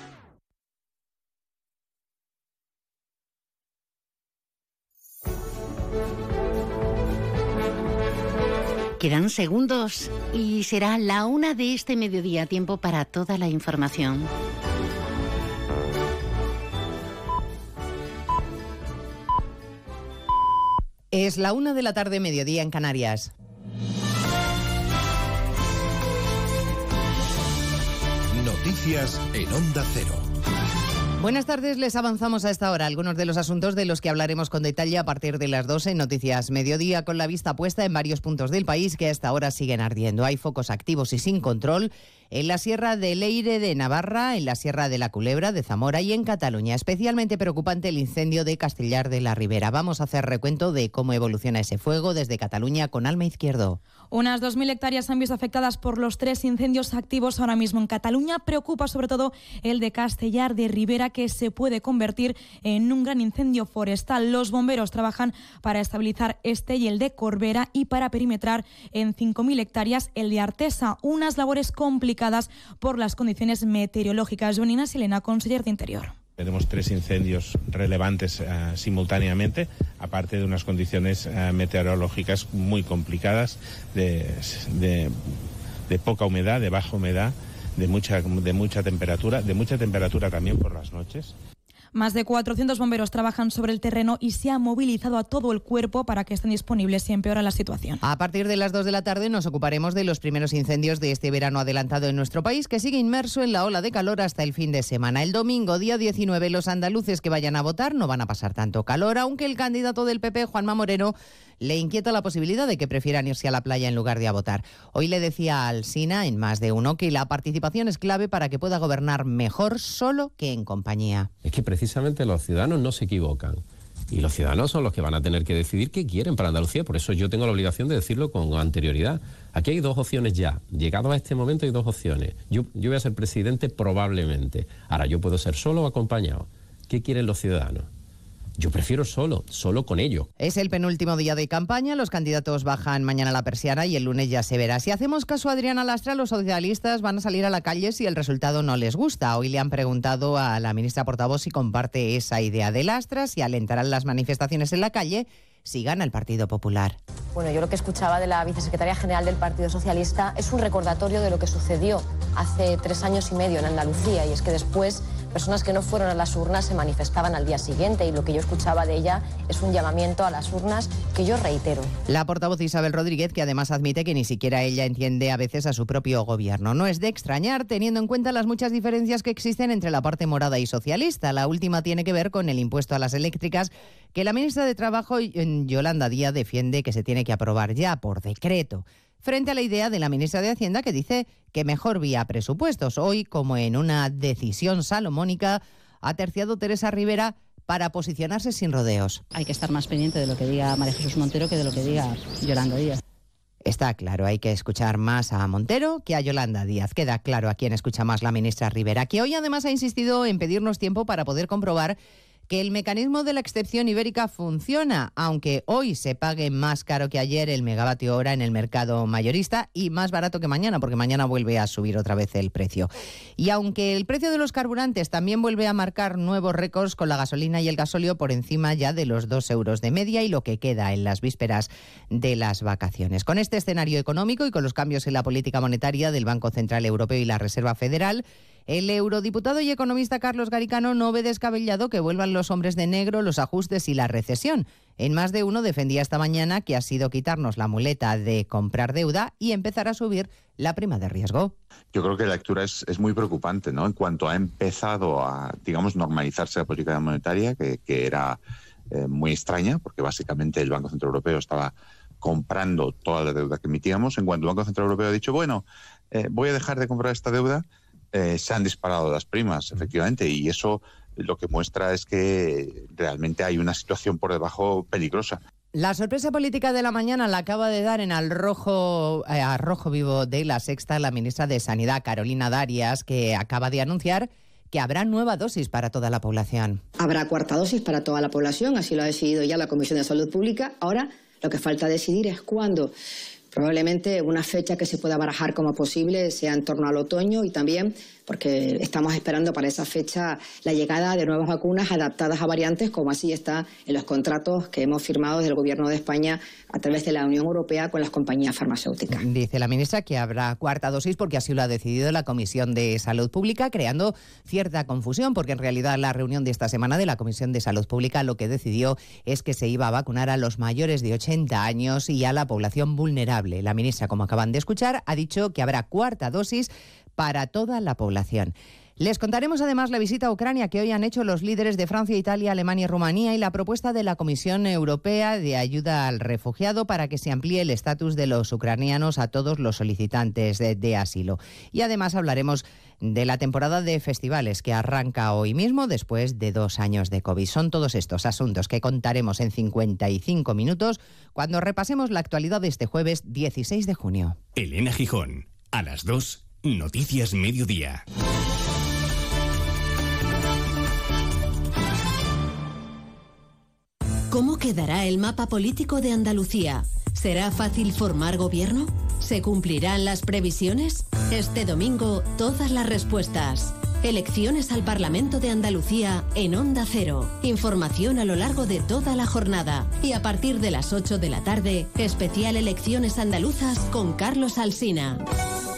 Quedan segundos y será la una de este mediodía, tiempo para toda la información. Es la una de la tarde, mediodía en Canarias. Noticias en Onda Cero. Buenas tardes, les avanzamos a esta hora algunos de los asuntos de los que hablaremos con detalle a partir de las 12 en Noticias Mediodía, con la vista puesta en varios puntos del país que hasta ahora siguen ardiendo. Hay focos activos y sin control en la Sierra de Leire de Navarra, en la Sierra de la Culebra de Zamora y en Cataluña. Especialmente preocupante el incendio de Castellar de la Ribera. Vamos a hacer recuento de cómo evoluciona ese fuego desde Cataluña con Alma Izquierdo. Unas 2.000 hectáreas han visto afectadas por los tres incendios activos ahora mismo en Cataluña. Preocupa sobre todo el de Castellar de Ribera, que se puede convertir en un gran incendio forestal. Los bomberos trabajan para estabilizar este y el de Corbera y para perimetrar en 5.000 hectáreas el de Artesa. Unas labores complicadas por las condiciones meteorológicas. Jonina Silena, conseller de Interior. Tenemos tres incendios relevantes uh, simultáneamente, aparte de unas condiciones uh, meteorológicas muy complicadas, de, de, de, poca humedad, de baja humedad, de mucha, de mucha temperatura, de mucha temperatura también por las noches. Más de 400 bomberos trabajan sobre el terreno y se ha movilizado a todo el cuerpo para que estén disponibles si empeora la situación. A partir de las 2 de la tarde nos ocuparemos de los primeros incendios de este verano adelantado en nuestro país, que sigue inmerso en la ola de calor hasta el fin de semana. El domingo, día 19, los andaluces que vayan a votar no van a pasar tanto calor, aunque el candidato del PP, Juanma Moreno, le inquieta la posibilidad de que prefieran irse a la playa en lugar de a votar. Hoy le decía al Sina, en más de uno, que la participación es clave para que pueda gobernar mejor solo que en compañía. Es que precisamente los ciudadanos no se equivocan. Y los ciudadanos son los que van a tener que decidir qué quieren para Andalucía. Por eso yo tengo la obligación de decirlo con anterioridad. Aquí hay dos opciones ya. Llegado a este momento hay dos opciones. Yo, yo voy a ser presidente probablemente. Ahora, yo puedo ser solo o acompañado. ¿Qué quieren los ciudadanos? Yo prefiero solo, solo con ello. Es el penúltimo día de campaña, los candidatos bajan mañana la persiana y el lunes ya se verá. Si hacemos caso a Adriana Lastra, los socialistas van a salir a la calle si el resultado no les gusta. Hoy le han preguntado a la ministra portavoz si comparte esa idea de Lastra, si alentarán las manifestaciones en la calle si gana el Partido Popular. Bueno, yo lo que escuchaba de la vicesecretaria general del Partido Socialista es un recordatorio de lo que sucedió hace tres años y medio en Andalucía y es que después personas que no fueron a las urnas se manifestaban al día siguiente y lo que yo escuchaba de ella es un llamamiento a las urnas que yo reitero. La portavoz Isabel Rodríguez, que además admite que ni siquiera ella entiende a veces a su propio gobierno. No es de extrañar teniendo en cuenta las muchas diferencias que existen entre la parte morada y socialista. La última tiene que ver con el impuesto a las eléctricas que la ministra de Trabajo, Yolanda Díaz, defiende que se tiene que aprobar ya por decreto frente a la idea de la ministra de Hacienda que dice que mejor vía presupuestos. Hoy, como en una decisión salomónica, ha terciado Teresa Rivera para posicionarse sin rodeos. Hay que estar más pendiente de lo que diga María Jesús Montero que de lo que diga Yolanda Díaz. Está claro, hay que escuchar más a Montero que a Yolanda Díaz. Queda claro a quién escucha más la ministra Rivera, que hoy además ha insistido en pedirnos tiempo para poder comprobar que el mecanismo de la excepción ibérica funciona, aunque hoy se pague más caro que ayer el megavatio hora en el mercado mayorista y más barato que mañana, porque mañana vuelve a subir otra vez el precio. Y aunque el precio de los carburantes también vuelve a marcar nuevos récords con la gasolina y el gasóleo por encima ya de los dos euros de media y lo que queda en las vísperas de las vacaciones. Con este escenario económico y con los cambios en la política monetaria del Banco Central Europeo y la Reserva Federal, el eurodiputado y economista Carlos Garicano no ve descabellado que vuelvan los hombres de negro, los ajustes y la recesión. En más de uno defendía esta mañana que ha sido quitarnos la muleta de comprar deuda y empezar a subir la prima de riesgo. Yo creo que la lectura es, muy preocupante, ¿no? En cuanto ha empezado a, digamos, normalizarse la política monetaria, que, que era eh, muy extraña, porque básicamente el Banco Central Europeo estaba comprando toda la deuda que emitíamos. En cuanto el Banco Central Europeo ha dicho, bueno, eh, voy a dejar de comprar esta deuda, eh, se han disparado las primas, efectivamente, y eso lo que muestra es que realmente hay una situación por debajo peligrosa. La sorpresa política de la mañana la acaba de dar en al rojo, eh, a rojo vivo de la sexta la ministra de Sanidad, Carolina Darias, que acaba de anunciar que habrá nueva dosis para toda la población. Habrá cuarta dosis para toda la población, así lo ha decidido ya la Comisión de Salud Pública. Ahora lo que falta decidir es cuándo. Probablemente una fecha que se pueda barajar como posible sea en torno al otoño y también porque estamos esperando para esa fecha la llegada de nuevas vacunas adaptadas a variantes, como así está en los contratos que hemos firmado desde el Gobierno de España a través de la Unión Europea con las compañías farmacéuticas. Dice la ministra que habrá cuarta dosis porque así lo ha decidido la Comisión de Salud Pública, creando cierta confusión, porque en realidad la reunión de esta semana de la Comisión de Salud Pública lo que decidió es que se iba a vacunar a los mayores de 80 años y a la población vulnerable. La ministra, como acaban de escuchar, ha dicho que habrá cuarta dosis para toda la población. Les contaremos además la visita a Ucrania que hoy han hecho los líderes de Francia, Italia, Alemania y Rumanía y la propuesta de la Comisión Europea de ayuda al refugiado para que se amplíe el estatus de los ucranianos a todos los solicitantes de, asilo. Y además hablaremos de la temporada de festivales que arranca hoy mismo después de dos años de COVID. Son todos estos asuntos que contaremos en 55 minutos cuando repasemos la actualidad de este jueves 16 de junio. Elena Gijón, a las 2, Noticias Mediodía. ¿Cómo quedará el mapa político de Andalucía? ¿Será fácil formar gobierno? ¿Se cumplirán las previsiones? Este domingo, todas las respuestas. Elecciones al Parlamento de Andalucía en Onda Cero. Información a lo largo de toda la jornada. Y a partir de las 8 de la tarde, especial Elecciones Andaluzas con Carlos Alsina.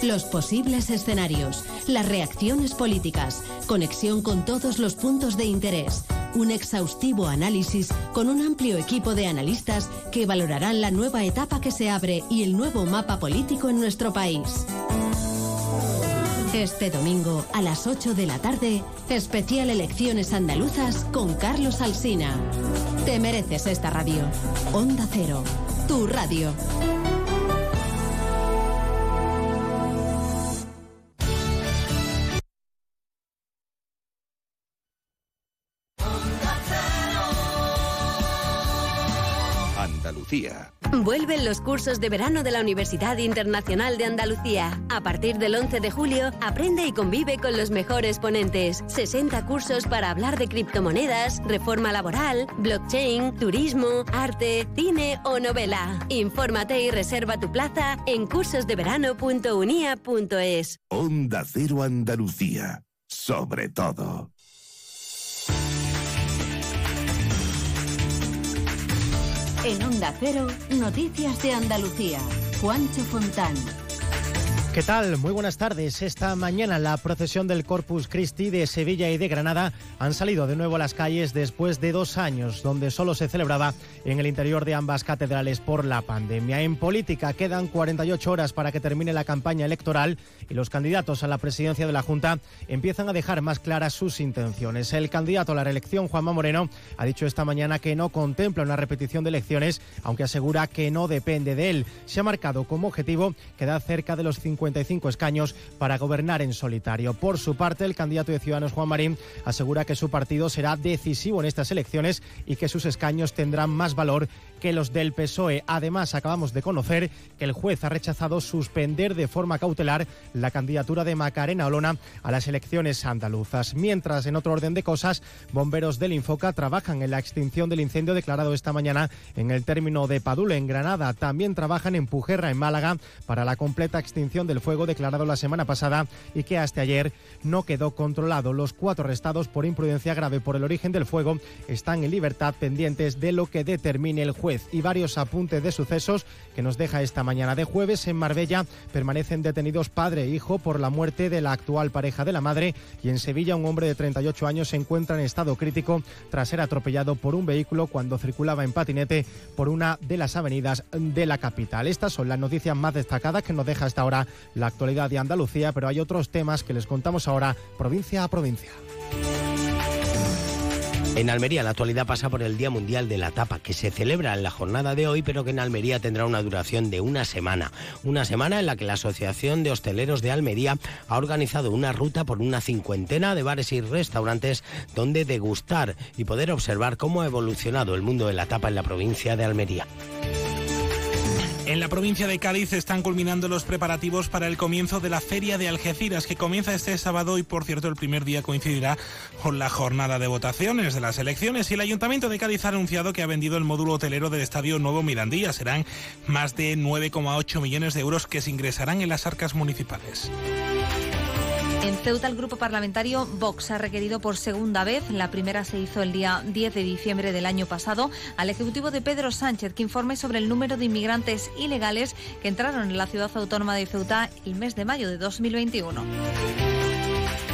Los posibles escenarios, las reacciones políticas, conexión con todos los puntos de interés, un exhaustivo análisis con un amplio equipo de analistas que valorarán la nueva etapa que se abre y el nuevo mapa político en nuestro país. Este domingo a las 8 de la tarde, especial Elecciones Andaluzas con Carlos Alsina. Te mereces esta radio. Onda Cero, tu radio. Andalucía. Vuelven los cursos de verano de la Universidad Internacional de Andalucía. A partir del 11 de julio, aprende y convive con los mejores ponentes. 60 cursos para hablar de criptomonedas, reforma laboral, blockchain, turismo, arte, cine o novela. Infórmate y reserva tu plaza en cursosdeverano.unia.es. Onda Cero Andalucía. Sobre todo. En Onda Cero, Noticias de Andalucía. Juancho Fontán. ¿Qué tal? Muy buenas tardes. Esta mañana la procesión del Corpus Christi de Sevilla y de Granada han salido de nuevo a las calles después de dos años, donde solo se celebraba en el interior de ambas catedrales por la pandemia. En política quedan 48 horas para que termine la campaña electoral y los candidatos a la presidencia de la Junta empiezan a dejar más claras sus intenciones. El candidato a la reelección, Juanma Moreno, ha dicho esta mañana que no contempla una repetición de elecciones, aunque asegura que no depende de él. Se ha marcado como objetivo quedar cerca de los 50 55 escaños para gobernar en solitario. Por su parte, el candidato de Ciudadanos, Juan Marín, asegura que su partido será decisivo en estas elecciones y que sus escaños tendrán más valor que los del PSOE. Además, acabamos de conocer que el juez ha rechazado suspender de forma cautelar la candidatura de Macarena Olona a las elecciones andaluzas. Mientras, en otro orden de cosas, bomberos del Infoca trabajan en la extinción del incendio declarado esta mañana en el término de Padul, en Granada. También trabajan en Pujerra, en Málaga, para la completa extinción del fuego declarado la semana pasada y que hasta ayer no quedó controlado. Los cuatro arrestados por imprudencia grave por el origen del fuego están en libertad pendientes de lo que determine el juez y varios apuntes de sucesos que nos deja esta mañana de jueves en Marbella. Permanecen detenidos padre e hijo por la muerte de la actual pareja de la madre y en Sevilla un hombre de 38 años se encuentra en estado crítico tras ser atropellado por un vehículo cuando circulaba en patinete por una de las avenidas de la capital. Estas son las noticias más destacadas que nos deja hasta ahora la actualidad de Andalucía, pero hay otros temas que les contamos ahora provincia a provincia. En Almería la actualidad pasa por el Día Mundial de la Tapa, que se celebra en la jornada de hoy, pero que en Almería tendrá una duración de una semana. Una semana en la que la Asociación de Hosteleros de Almería ha organizado una ruta por una cincuentena de bares y restaurantes donde degustar y poder observar cómo ha evolucionado el mundo de la tapa en la provincia de Almería. En la provincia de Cádiz están culminando los preparativos para el comienzo de la Feria de Algeciras, que comienza este sábado y, por cierto, el primer día coincidirá con la jornada de votaciones de las elecciones. Y el Ayuntamiento de Cádiz ha anunciado que ha vendido el módulo hotelero del Estadio Nuevo Mirandilla. Serán más de 9,8 millones de euros que se ingresarán en las arcas municipales. En Ceuta, el grupo parlamentario Vox ha requerido por segunda vez, la primera se hizo el día 10 de diciembre del año pasado, al Ejecutivo de Pedro Sánchez que informe sobre el número de inmigrantes ilegales que entraron en la ciudad autónoma de Ceuta el mes de mayo de 2021.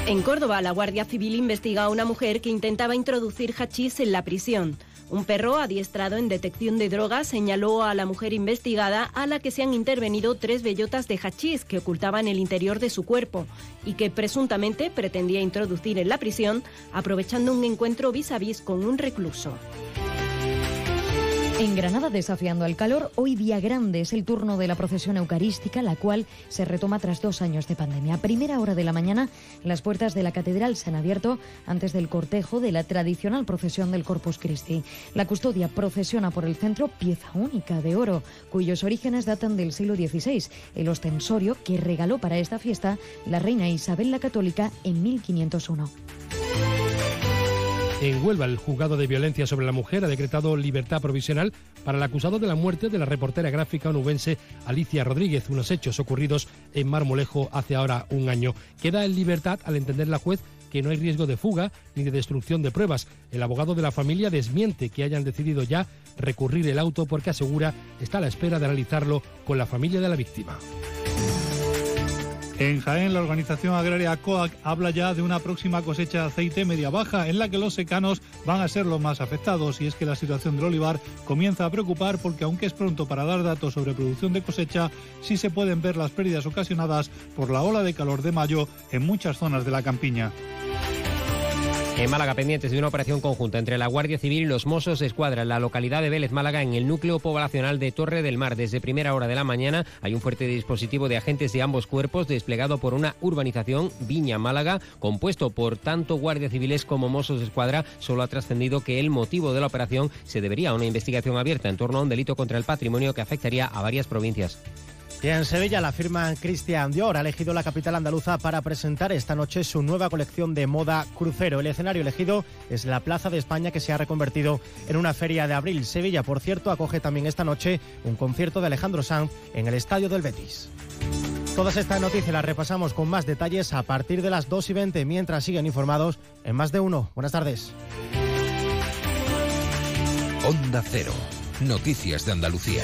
En Córdoba, la Guardia Civil investiga a una mujer que intentaba introducir hachís en la prisión. Un perro adiestrado en detección de drogas señaló a la mujer investigada a la que se han intervenido tres bellotas de hachís que ocultaban el interior de su cuerpo y que presuntamente pretendía introducir en la prisión aprovechando un encuentro vis a vis con un recluso. En Granada, desafiando al calor, hoy día grande es el turno de la procesión eucarística, la cual se retoma tras dos años de pandemia. A primera hora de la mañana, las puertas de la catedral se han abierto antes del cortejo de la tradicional procesión del Corpus Christi. La custodia procesiona por el centro pieza única de oro, cuyos orígenes datan del siglo XVI, el ostensorio que regaló para esta fiesta la reina Isabel la Católica en 1501. En Huelva, el juzgado de violencia sobre la mujer ha decretado libertad provisional para el acusado de la muerte de la reportera gráfica onubense Alicia Rodríguez, unos hechos ocurridos en Marmolejo hace ahora un año. Queda en libertad al entender la juez que no hay riesgo de fuga ni de destrucción de pruebas. El abogado de la familia desmiente que hayan decidido ya recurrir el auto porque asegura está a la espera de realizarlo con la familia de la víctima. En Jaén, la organización agraria COAC habla ya de una próxima cosecha de aceite media-baja en la que los secanos van a ser los más afectados y es que la situación del olivar comienza a preocupar porque aunque es pronto para dar datos sobre producción de cosecha, sí se pueden ver las pérdidas ocasionadas por la ola de calor de mayo en muchas zonas de la campiña. En Málaga, pendientes de una operación conjunta entre la Guardia Civil y los Mossos de Escuadra en la localidad de Vélez Málaga, en el núcleo poblacional de Torre del Mar. Desde primera hora de la mañana hay un fuerte dispositivo de agentes de ambos cuerpos desplegado por una urbanización, Viña Málaga, compuesto por tanto guardias civiles como Mossos de Escuadra. Solo ha trascendido que el motivo de la operación se debería a una investigación abierta en torno a un delito contra el patrimonio que afectaría a varias provincias. Y en Sevilla, la firma Christian Dior ha elegido la capital andaluza para presentar esta noche su nueva colección de moda crucero. El escenario elegido es la Plaza de España, que se ha reconvertido en una feria de abril. Sevilla, por cierto, acoge también esta noche un concierto de Alejandro Sanz en el Estadio del Betis. Todas estas noticias las repasamos con más detalles a partir de las 2 y 20, mientras siguen informados en más de uno. Buenas tardes. Onda Cero. Noticias de Andalucía.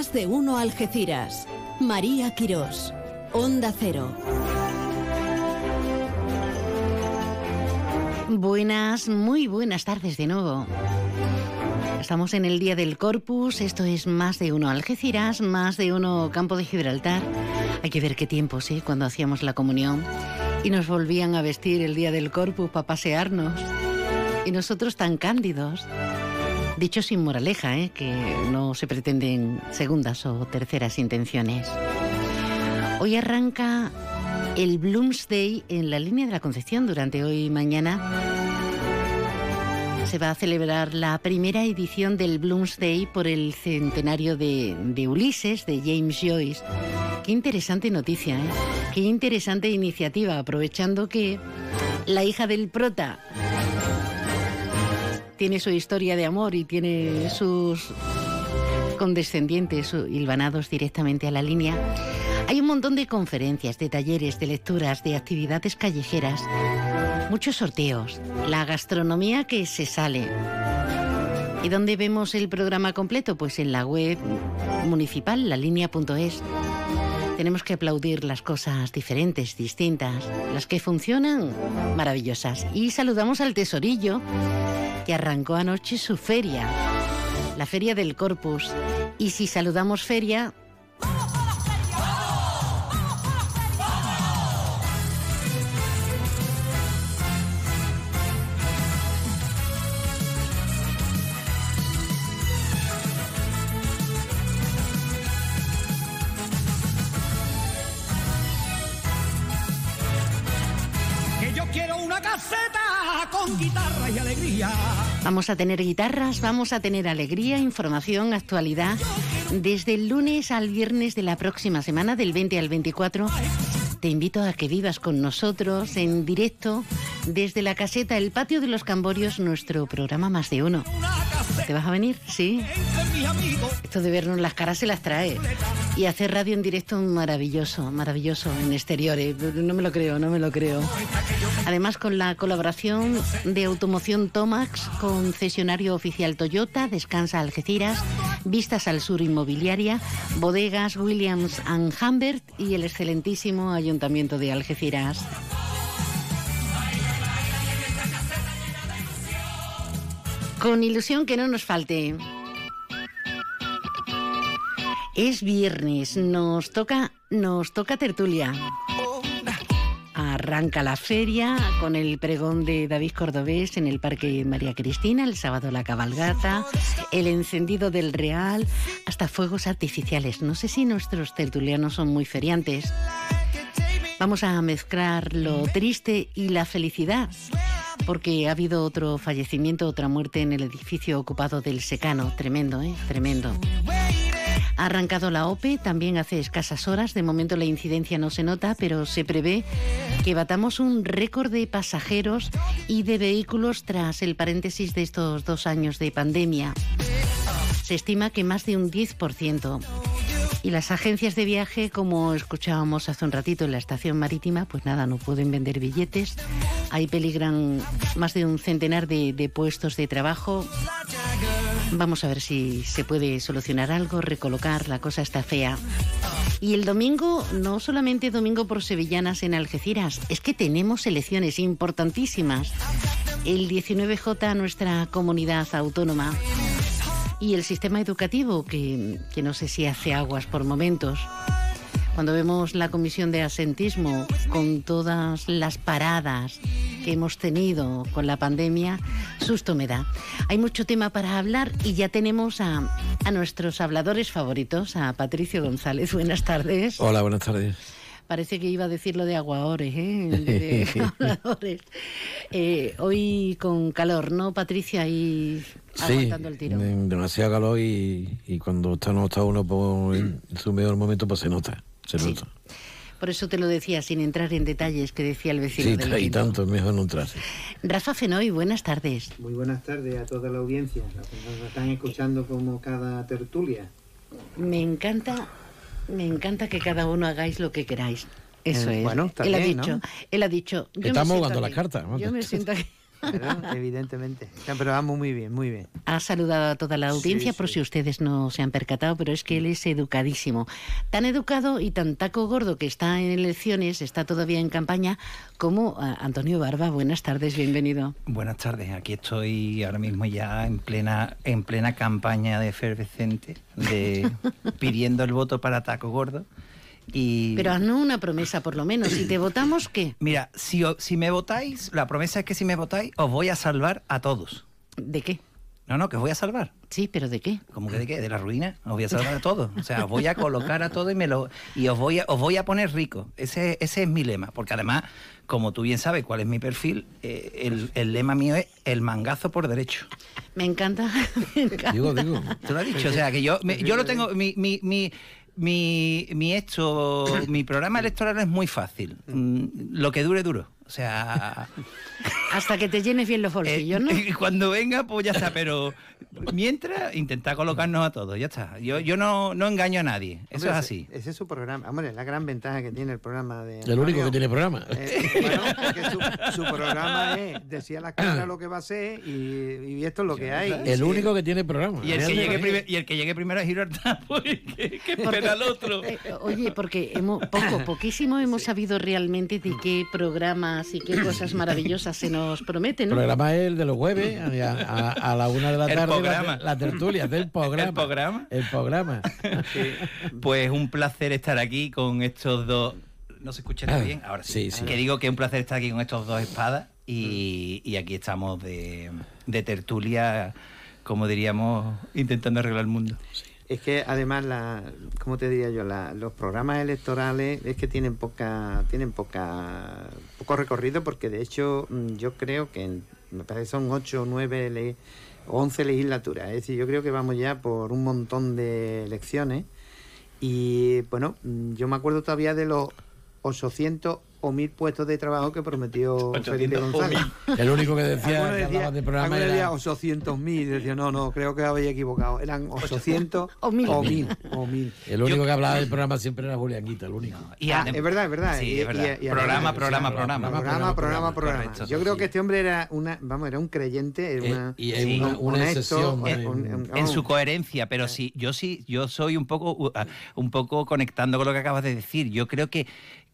Más de uno Algeciras. María Quirós. Onda Cero. Buenas, muy buenas tardes de nuevo. Estamos en el Día del Corpus, esto es más de uno Algeciras, más de uno Campo de Gibraltar. Hay que ver qué tiempo, sí, cuando hacíamos la comunión y nos volvían a vestir el Día del Corpus para pasearnos. Y nosotros tan cándidos. Dicho sin moraleja, ¿eh? que no se pretenden segundas o terceras intenciones. Hoy arranca el Bloomsday en la línea de la Concepción durante hoy y mañana. Se va a celebrar la primera edición del Bloomsday por el centenario de, de Ulises, de James Joyce. Qué interesante noticia, ¿eh? Qué interesante iniciativa, aprovechando que la hija del prota tiene su historia de amor y tiene sus condescendientes hilvanados directamente a la línea. Hay un montón de conferencias, de talleres, de lecturas, de actividades callejeras, muchos sorteos, la gastronomía que se sale. ¿Y dónde vemos el programa completo? Pues en la web municipal, la línea.es. Tenemos que aplaudir las cosas diferentes, distintas, las que funcionan, maravillosas. Y saludamos al tesorillo que arrancó anoche su feria, la Feria del Corpus. Y si saludamos feria... con guitarra y alegría. Vamos a tener guitarras, vamos a tener alegría, información, actualidad. Desde el lunes al viernes de la próxima semana, del 20 al 24, te invito a que vivas con nosotros en directo desde la caseta El Patio de los Camborios, nuestro programa Más de Uno. ¿Te vas a venir? Sí. Esto de vernos las caras se las trae. Y hacer radio en directo maravilloso, maravilloso en exteriores. No me lo creo, no me lo creo. Además con la colaboración de Automoción Tomax, concesionario oficial Toyota, Descansa Algeciras, Vistas al Sur Inmobiliaria, Bodegas Williams and Humbert y el excelentísimo Ayuntamiento de Algeciras. Con ilusión que no nos falte. Es viernes, nos toca, nos toca tertulia. Arranca la feria con el pregón de David Cordobés en el Parque María Cristina, el sábado la cabalgata, el encendido del Real, hasta fuegos artificiales. No sé si nuestros tertulianos son muy feriantes. Vamos a mezclar lo triste y la felicidad, porque ha habido otro fallecimiento, otra muerte en el edificio ocupado del Secano. Tremendo, ¿eh? Tremendo. Ha arrancado la OPE también hace escasas horas. De momento la incidencia no se nota, pero se prevé que batamos un récord de pasajeros y de vehículos tras el paréntesis de estos dos años de pandemia. Se estima que más de un 10%. Y las agencias de viaje, como escuchábamos hace un ratito en la estación marítima, pues nada, no pueden vender billetes. Ahí peligran más de un centenar de, de puestos de trabajo. Vamos a ver si se puede solucionar algo, recolocar, la cosa está fea. Y el domingo, no solamente domingo por sevillanas en Algeciras, es que tenemos elecciones importantísimas. El 19J, nuestra comunidad autónoma. Y el sistema educativo, que, no sé si hace aguas por momentos. Cuando vemos la comisión de asentismo con todas las paradas que hemos tenido con la pandemia, susto me da. Hay mucho tema para hablar y ya tenemos a, a nuestros habladores favoritos, a Patricio González. Buenas tardes. Hola, buenas tardes. Parece que iba a decir lo de aguadores, ¿eh? De. Eh, hoy con calor, ¿no, Patricia? Ahí aguantando el tiro. de- demasiado calor y, y cuando está, no está uno por en su mejor momento, pues se nota. Se nota. Por eso te lo decía, sin entrar en detalles, que decía el vecino Sí, del y quinto. tanto, es mejor no entrarse. Rafa Fenoy, buenas tardes. Muy buenas tardes a toda la audiencia, nos están escuchando como cada tertulia. Me encanta, me encanta que cada uno hagáis lo que queráis. Eso Eh, es. bueno, está él ha bien, dicho, ¿no? él ha dicho. yo Estamos jugando cartas, vamos. Yo me siento aquí. Claro, evidentemente. Pero vamos muy bien, muy bien. Ha saludado a toda la audiencia Sí, por si ustedes no se han percatado, pero es que él es educadísimo. Tan educado y tan taco gordo que está en elecciones, está todavía en campaña, como ah, Antonio Barba. Buenas tardes, bienvenido. Buenas tardes, aquí estoy ahora mismo ya en plena en plena campaña de efervescente de pidiendo el voto para Taco Gordo y Pero haznos una promesa, por lo menos. Si te votamos, ¿qué? mira, si, si me votáis, la promesa es que si me votáis os voy a salvar a todos. ¿De qué? No, no, que os voy a salvar. Sí, pero ¿de qué? ¿Cómo que de qué? De la ruina. Os voy a salvar a todos. O sea, os voy a colocar a todos y me lo y os voy a, os voy a poner rico. Ese, ese es mi lema. Porque además, como tú bien sabes cuál es mi perfil, eh, el, el lema mío es el mangazo por derecho. Me encanta. me encanta. Digo, digo. Tú lo has dicho, o sea, que yo, me- yo lo tengo, mi, mi, mi, mi, mi hecho, mi programa electoral es muy fácil. Mm, Lo que dure, duro. O sea, Hasta que te llenes bien los bolsillos, ¿no? y cuando venga, pues ya está, pero mientras, intentar colocarnos a todos, ya está. Yo, yo no, no engaño a nadie, eso Hombre, es así. Ese es su programa. Hombre, la gran ventaja que tiene el programa de. El único que tiene programa. Eh, bueno, porque su, su programa es decir a la cara lo que va a ser y, y esto es lo que hay. El Sí. único que tiene programa. Y el, que llegue primer- y el que llegue primero a Gibraltar, pues que, que espera al otro. Eh, Oye, porque hemos, poco, poquísimo hemos sabido realmente de qué programas y qué cosas maravillosas se nos prometen, El ¿no? programa es el de los jueves, a, a- a la una de la El tarde, programa. La, la tertulia, del programa. ¿El programa? El programa. Pues un placer estar aquí con estos dos. ¿No se escucha Ah, bien? Ahora sí. sí, sí. Que digo que es un placer estar aquí con estos dos espadas y, y aquí estamos de, de tertulia, como diríamos, intentando arreglar el mundo. Es que además, la, ¿cómo te diría yo? La- los programas electorales es que tienen poca, tienen poca, poco recorrido porque de hecho mm, yo creo que me parece son ocho o nueve le- o once legislaturas. Es decir, yo creo que vamos ya por un montón de elecciones. Y bueno, mm, yo me acuerdo todavía de los 800 o 1000 puestos de trabajo que prometió Felipe 800 González. 1000. El único que decía- que hablaba de programa era- decían 800.000. Decía, no, no, creo que habéis equivocado. Eran 800 o 1000. O 1000. O 1000. El único que hablaba del programa siempre era Julianquita, el único. Y Ah, es verdad, es verdad. Sí, Y- es verdad. y- y- Programa, programa, sí, programa. Programa, programa, programa. Correcto, Yo creo sí. que este hombre era una, vamos, era un creyente, era Eh, una, y una- una honesto, excepción, un- en, un- en su coherencia, pero sí, yo sí, yo soy un poco, uh, ah, un poco conectando con lo que acabas de decir. Yo creo que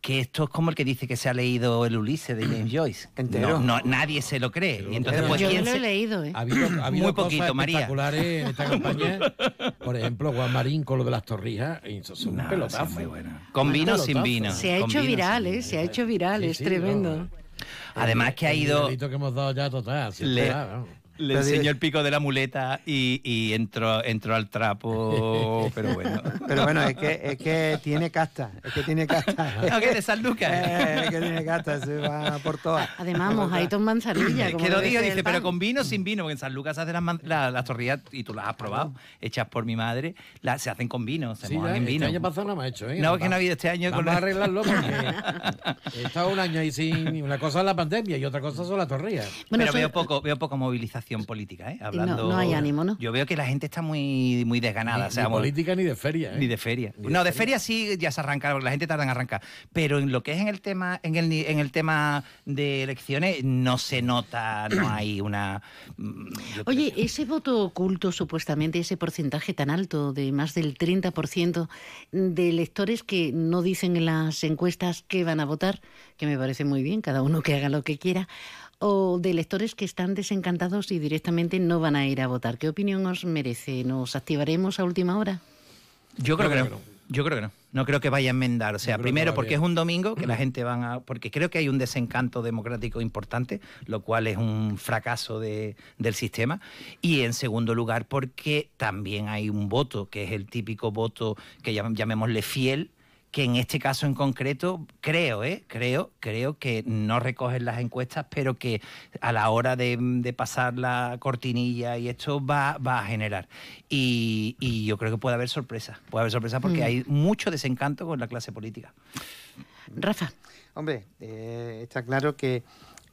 que esto es como el que dice que se ha leído el Ulises de James Joyce. Entero. No, no, nadie se lo cree. Y entonces, pues, Yo ¿quién lo he leído, ¿eh? Ha habido, ha habido Muy cosas poquito, María. espectaculares en esta campaña. Por ejemplo, Juan Marín con lo de las torrijas. y Eso es un pelotazo. Con Un vino, pelotazo. sin vino. Se ha Con hecho viral, ¿eh? Se ha hecho viral, Sí, es sí, tremendo. Además que ha El ido... nivelito que hemos dado ya total. sí, Le, vamos. Le Pero enseñó digo- el pico de la muleta y, y entró, entró al trapo, pero bueno. Pero bueno, es que, es que tiene casta, es que tiene casta. No, que de San Lucas. Eh, es que tiene casta, se va por todas. Además, mojadito en manzanilla. como que lo digo, dice, pero pan. con vino o sin vino, porque en San Lucas se hacen las, man- la- las torrillas, y tú las has probado, hechas por mi madre, las, se hacen con vino, se Sí, mojan ya, en este vino. año pasado no hemos hecho, ¿eh? No, Vamos- que no ha habido este año Vamos con a arreglarlo porque he estado un año ahí sin... Una cosa es la pandemia y otra cosa son las torrillas. pero veo poco, veo poca movilización política, ¿eh? Hablando, no hay ánimo, ¿no? Yo veo que la gente está muy, muy desganada. Ni- o sea, ni mo- política ni de feria, ¿eh? Ni de feria. Ni de no, de feria. feria sí ya se arranca, porque la gente tarda en arrancar. Pero en lo que es en el tema, en el, ni- en el tema de elecciones, no se nota, no hay una. mm, Oye, ese voto oculto, supuestamente, ese porcentaje tan alto de más del 30% de electores que no dicen en las encuestas que van a votar, que me parece muy bien, cada uno que haga lo que quiera, o de electores que están desencantados y directamente no van a ir a votar. ¿Qué opinión os merece? ¿Nos activaremos a última hora? Yo creo que no. que Yo creo que no. No creo que vaya a enmendar. O sea, primero porque bien. es un domingo que la gente van a. Porque creo que hay un desencanto democrático importante, lo cual es un fracaso de- del sistema. Y en segundo lugar, porque también hay un voto, que es el típico voto que llam- llamémosle fiel, que en este caso en concreto creo, ¿eh? creo, creo que no recogen las encuestas, pero que a la hora de, de pasar la cortinilla y esto va, va a generar. Y, y yo creo que puede haber sorpresa, puede haber sorpresa porque Mm. hay mucho desencanto con la clase política. Rafa. Hombre, eh, está claro que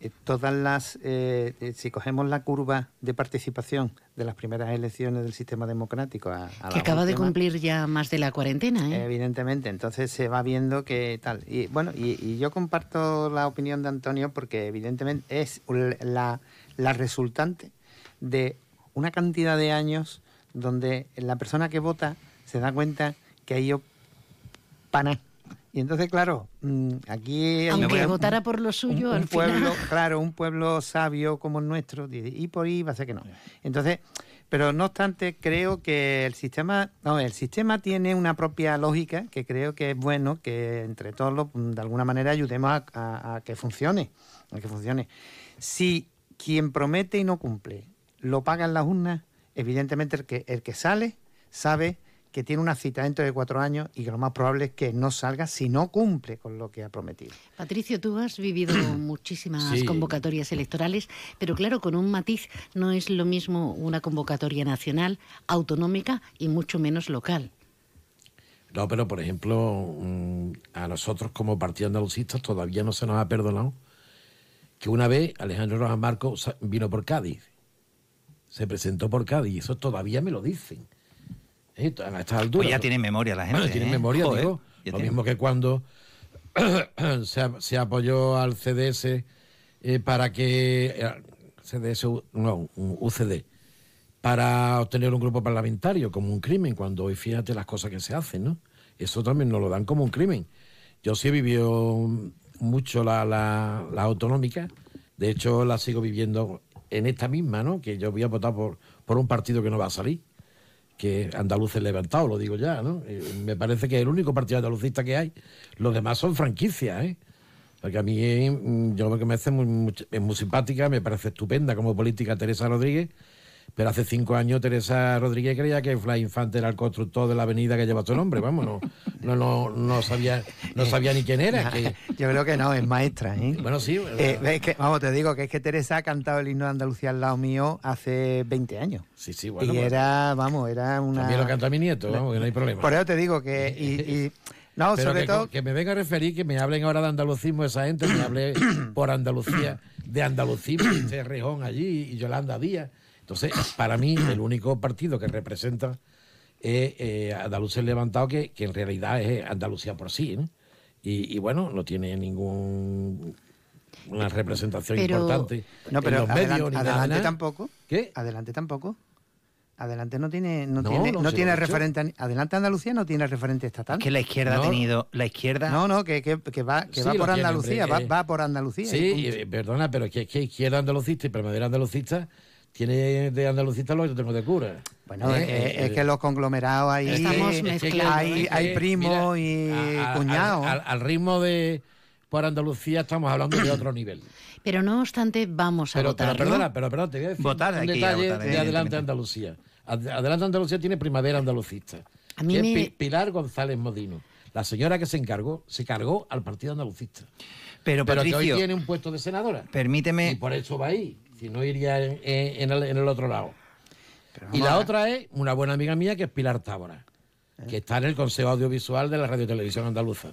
todas las, eh, eh, si cogemos la curva de participación de las primeras elecciones del sistema democrático a, a Que acaba de cumplir ya más de la cuarentena, ¿eh? Evidentemente, entonces se va viendo que tal. Y bueno, y, y yo comparto la opinión de Antonio porque evidentemente es la, la resultante de una cantidad de años donde la persona que vota se da cuenta que ha ido pana. Y entonces, claro, mm, aquí... Aunque un- votara por lo suyo, un, al pueblo, final... claro, un pueblo sabio como el nuestro, dice, y por ahí va a ser que no. Entonces, pero no obstante, creo que el sistema, no, el sistema tiene una propia lógica que creo que es bueno que entre todos lo- de alguna manera ayudemos a, a- a que funcione, a que funcione. Si quien promete y no cumple lo paga en las urnas, evidentemente el que el que sale sabe que tiene una cita dentro de cuatro años y que lo más probable es que no salga si no cumple con lo que ha prometido. Patricio, tú has vivido muchísimas Sí. convocatorias electorales, pero claro, con un matiz, no es lo mismo una convocatoria nacional, autonómica y mucho menos local. No, pero por ejemplo, mm, a nosotros como partido andalucistas todavía no se nos ha perdonado que una vez Alejandro Rojas Marcos vino por Cádiz. Se presentó por Cádiz y eso todavía me lo dicen. A estas alturas. Pues ya tiene memoria la gente. Tienen ¿eh? memoria, Joder, digo. Lo tiene- mismo que cuando se, apoyó al CDS eh, para que. eh, CDS, no, un UCD. Para obtener un grupo parlamentario como un crimen, cuando hoy fíjate las cosas que se hacen, ¿no? Eso también nos lo dan como un crimen. Yo sí he vivido mucho la, la, la autonómica, de hecho la sigo viviendo en esta misma, ¿no? Que yo voy a votar por, por un partido que no va a salir que andaluces levantado, lo digo ya, ¿no? Eh, me parece que es el único partido andalucista que hay. Los demás son franquicias, ¿eh? Porque a mí, mm, yo que me hace muy, muy- es muy simpática, me parece estupenda como política Teresa Rodríguez, pero hace cinco años Teresa Rodríguez creía que Fly Infante era el constructor de la avenida que lleva su nombre, vamos, no, no, no, no sabía, no sabía ni quién era. que- Yo creo que no, es maestra. ¿eh? Bueno, sí. Eh, es que, vamos, te digo que es que Teresa ha cantado el himno de Andalucía al lado mío hace 20 años. Sí, sí, bueno. y pues, era, vamos, era una... También lo canta mi nieto, vamos, que no hay problema. Por eso te digo que... Y, y- no, Pero sobre que, todo... que me venga a referir, que me hablen ahora de andalucismo esa gente, me hable por Andalucía, de andalucismo, y este Rejón allí y Yolanda Díaz. Entonces, para mí, el único partido que representa es eh, Andalucía Levantado, que, que en realidad es Andalucía por sí. ¿no? Y, y bueno, no tiene ningún una representación Pero- importante No, pero en los adelan- medios ni nada, adelante nada. tampoco. ¿Qué? Adelante tampoco. Adelante no tiene, no, No, tiene, no, no tiene referente. Adelante Andalucía no tiene referente estatal. que la izquierda ha tenido. La izquierda. No, no, que, que, que va, que Sí, va por Andalucía, va, eh. va por Andalucía. Sí, eh, perdona, pero es que, es que izquierda andalucista y primavera andalucista tiene de andalucista lo que yo tengo de cura. Bueno, Eh, es, eh, es que los conglomerados hay, Estamos es que mezclando, hay, es que, hay primos mira, y cuñados. Al, al ritmo de por Andalucía estamos hablando de otro nivel. Pero no obstante, vamos a Pero, votar. pero ¿no? perdona, pero perdona, te voy a decir Votar, un detalle votar, de Adelante evidentemente. Andalucía. Ad- Adelante Andalucía tiene primavera andalucista. A mí me- Pi- Pilar González Modino. La señora que se encargó, se cargó al partido andalucista. Pero, Pero que hoy Patricio, tiene un puesto de senadora. permíteme. Y por eso va ahí. Si no iría en, en- en el, en el otro lado. y la a- otra es una buena amiga mía que es Pilar Tábora, que está en el Consejo Audiovisual de la Radio Televisión Andaluza.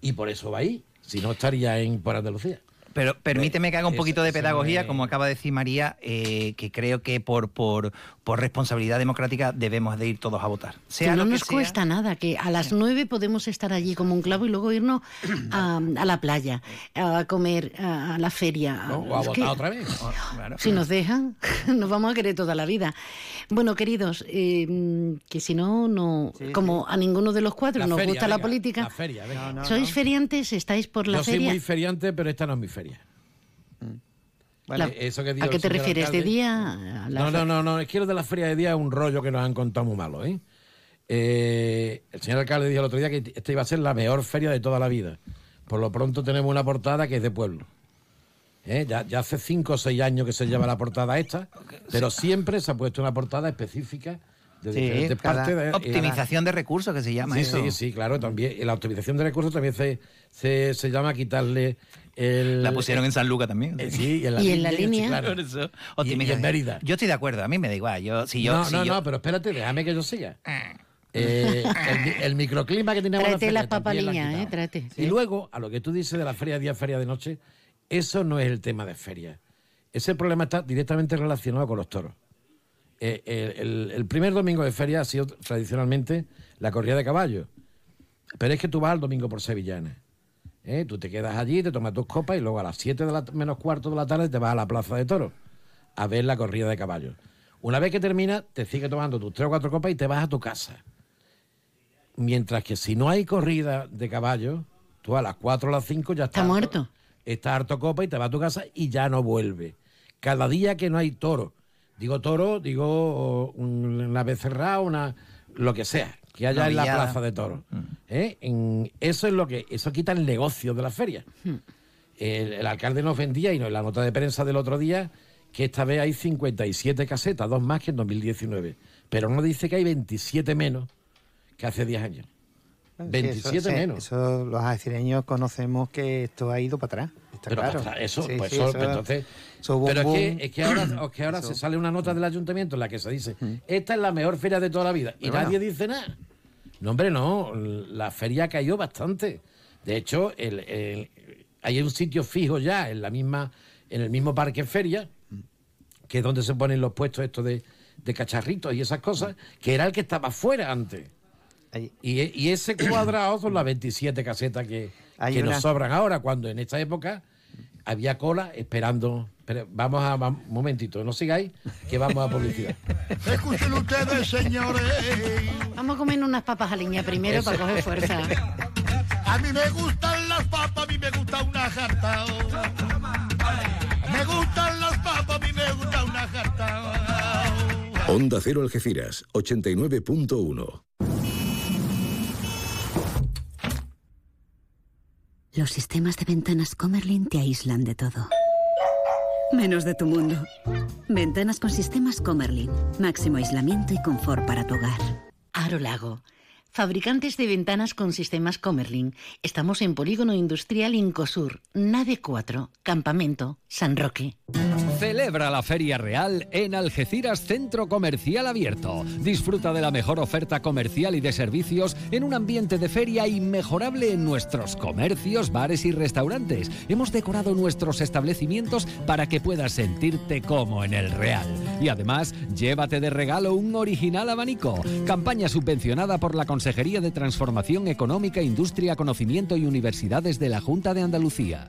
Y por eso va ahí. Si no, estaría en por Andalucía. Pero permíteme que haga un Esa- poquito de pedagogía, como acaba de decir María, eh, que creo que por, por, por responsabilidad democrática debemos de ir todos a votar. Sea que no lo que nos sea, cuesta nada, que a las nueve podemos estar allí como un clavo y luego irnos a, a la playa, a comer, a, la feria. ¿no? O a Es votar que- otra vez. Si nos dejan, nos vamos a querer toda la vida. Bueno, queridos, eh, que si no, no, como a ninguno de los cuatro La nos feria, gusta la política. la feria, venga. ¿Sois feriantes? ¿Estáis por la Yo feria? soy muy feriante, pero esta no es mi feria. La- eso que dijo ¿A qué te refieres? ¿De día? No, no, no, no, es que lo de la feria de día es un rollo que nos han contado muy malo, ¿eh? Eh, el señor alcalde dijo el otro día que esta iba a ser la mejor feria de toda la vida. Por lo pronto tenemos una portada que es de pueblo. ¿Eh? Ya, ya hace cinco o seis años que se lleva la portada esta, pero siempre se ha puesto una portada específica de Sí, diferentes cada- partes. de- optimización de recursos que se llama sí, eso. Sí, sí, claro, también. La optimización de recursos también se, se, se llama quitarle el... La pusieron en San Lucas también. Eh, sí, y en la Y en la línea, sí, línea. claro. Por eso, Y- y en. Mérida. Yo estoy de acuerdo, a mí me da igual. Yo, si yo, no, si no, yo- no, pero espérate, déjame que yo siga. Eh, el, mi- el microclima que tenemos en la Tráete feria las papaliñas, ¿eh? quitado. Tráete. Y luego, a lo que tú dices de la feria de día, feria de noche, eso no es el tema de feria. Ese problema está directamente relacionado con los toros. Eh, el, el- el primer domingo de feria ha sido tradicionalmente la corrida de caballos. Pero es que tú vas al domingo por Sevillana. ¿Eh? Tú te quedas allí, te tomas tus copas y luego a las 7 de la, menos cuarto de la tarde te vas a la plaza de toros a ver la corrida de caballos. Una vez que termina, te sigues tomando tus tres o cuatro copas y te vas a tu casa. Mientras que si no hay corrida de caballos, tú a las 4 o las 5 ya estás. Está muerto. Estás harto copa y te vas a tu casa y ya no vuelve. Cada día que no hay toro, digo toro, digo un- una becerra, una lo que sea, que haya en la plaza de toros. ¿eh? En- eso es lo que, eso quita el negocio de la feria. El, el alcalde nos vendía y no, en la nota de prensa del otro día que esta vez hay 57 casetas, dos más que en 2019. Pero no dice que hay 27 menos que hace 10 años. Bueno, sí, 27 eso, sí, menos. Eso los algecireños conocemos que esto ha ido para atrás. Está Pero claro. para atrás, eso, Sí, pues sí, eso, eso- entonces. boom, pero es que, es que ahora, es que ahora Eso. se sale una nota del ayuntamiento en la que se dice, esta es la mejor feria de toda la vida. Y nadie bueno. dice nada. No, hombre, no. La feria cayó bastante. De hecho, el- el- hay un sitio fijo ya en la misma, en el mismo parque feria, que es donde se ponen los puestos estos de, de cacharritos y esas cosas, que era el que estaba fuera antes. Y, y ese cuadrado son las 27 casetas que, Hay que una- nos sobran ahora, cuando en esta época había cola esperando. Pero vamos a un momentito, no sigáis, que vamos a publicidad. Escuchen ustedes, señores. Vamos a comer unas papas a leña primero Eso. para coger fuerza. A mí me gustan las papas, a mí me gusta una jarta. Me gustan las papas, a mí me gusta una jarta. Onda Cero Algeciras, 89.1. Los sistemas de ventanas Comerlin te aíslan de todo. Menos de tu mundo. Ventanas con sistemas Comerlin. Máximo aislamiento y confort para tu hogar. Aro Lago. Fabricantes de ventanas con sistemas Comerlin. Estamos en Polígono Industrial Incosur, Nave 4, Campamento, San Roque. Celebra la Feria Real en Algeciras Centro Comercial Abierto. Disfruta de la mejor oferta comercial y de servicios en un ambiente de feria inmejorable en nuestros comercios, bares y restaurantes. Hemos decorado nuestros establecimientos para que puedas sentirte como en el Real. Y además, llévate de regalo un original abanico. Campaña subvencionada por la Consejería de Transformación Económica, Industria, Conocimiento y Universidades de la Junta de Andalucía.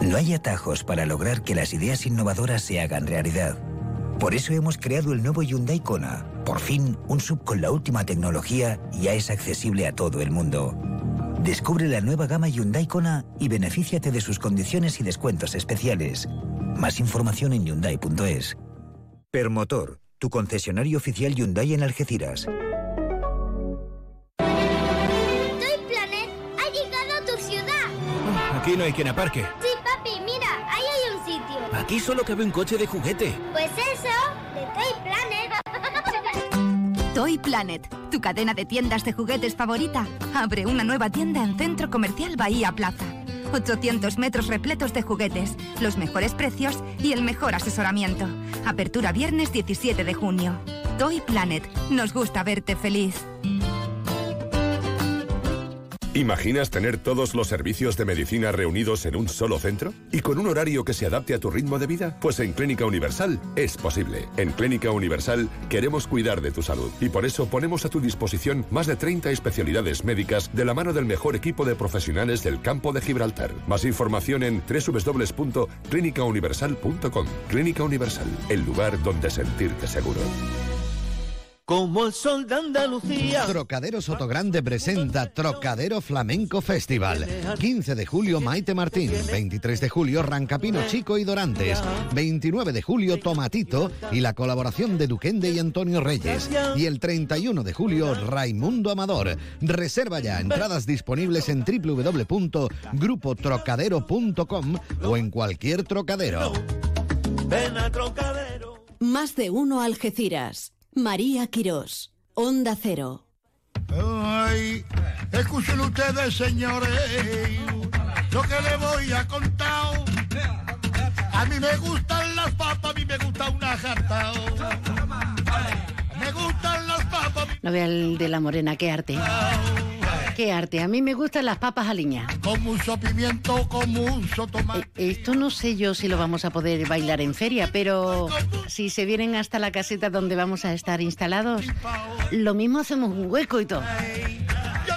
No hay atajos para lograr que las ideas innovadoras se hagan realidad. Por eso hemos creado el nuevo Hyundai Kona. Por fin, un sub con la última tecnología ya es accesible a todo el mundo. Descubre la nueva gama Hyundai Kona y benefíciate de sus condiciones y descuentos especiales. Más información en hyundai.es. Permotor, tu concesionario oficial Hyundai en Algeciras. Toy Planet ha llegado a tu ciudad. Aquí no hay quien aparque. Aquí solo cabe un coche de juguete. Pues eso, de Toy Planet. Toy Planet, tu cadena de tiendas de juguetes favorita, abre una nueva tienda en Centro Comercial Bahía Plaza. 800 metros repletos de juguetes, los mejores precios y el mejor asesoramiento. Apertura viernes 17 de junio. Toy Planet, nos gusta verte feliz. ¿Imaginas tener todos los servicios de medicina reunidos en un solo centro? ¿Y con un horario que se adapte a tu ritmo de vida? Pues en Clínica Universal es posible. En Clínica Universal queremos cuidar de tu salud y por eso ponemos a tu disposición más de 30 especialidades médicas de la mano del mejor equipo de profesionales del campo de Gibraltar. Más información en www.clinicauniversal.com. Clínica Universal, el lugar donde sentirte seguro. Como el sol de Andalucía. Trocadero Sotogrande presenta Trocadero Flamenco Festival. 15 de julio Maite Martín, 23 de julio Rancapino Chico y Dorantes, 29 de julio Tomatito y la colaboración de Duquende y Antonio Reyes. Y el 31 de julio Raimundo Amador. Reserva ya entradas disponibles en www.grupotrocadero.com o en cualquier trocadero. Ven a Trocadero. Más de uno Algeciras. María Quirós. Onda Cero. Ay, escuchen ustedes, señores, lo que les voy a contar. A mí me gustan las papas, a mí me gusta una jarta. Me gustan las papas. No vea el de la morena, qué arte. Qué arte. A mí me gustan las papas aliñas. Con mucho pimiento, con mucho tomate. Eh, Esto no sé yo si lo vamos a poder bailar en feria, pero si se vienen hasta la caseta donde vamos a estar instalados, lo mismo hacemos un hueco y todo.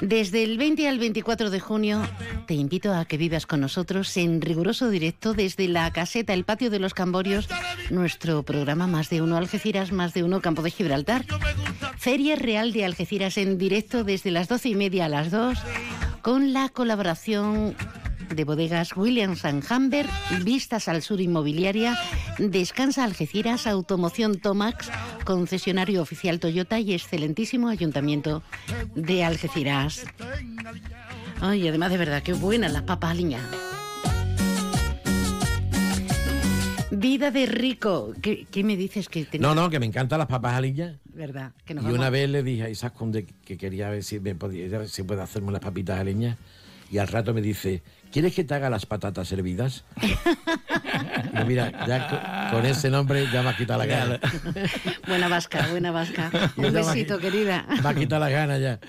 Desde el 20 al 24 de junio te invito a que vivas con nosotros en riguroso directo desde la caseta El Patio de los Camborios, nuestro programa Más de Uno Algeciras, Más de Uno Campo de Gibraltar. Feria Real de Algeciras en directo desde las 12 y media a las 2 con la colaboración de bodegas Williams Humber, Vistas al Sur Inmobiliaria, Descansa Algeciras, Automoción Tomax, concesionario oficial Toyota y excelentísimo Ayuntamiento de Algeciras. Ay, además de verdad, qué buenas las papas aliñas. Vida de rico. ¿Qué, qué me dices que tenía? No, no, que me encantan las papas aliñas. ¿Verdad? Que Y una vez le dije a Isaac Conde que quería ver si, me podía, si puede hacerme las papitas aliñas. Y al rato me dice, ¿quieres que te haga las patatas hervidas? mira, ya con, ese nombre ya me ha quitado la gana. Buena vasca, buena vasca. Un besito, querida. Me ha quitado la gana ya.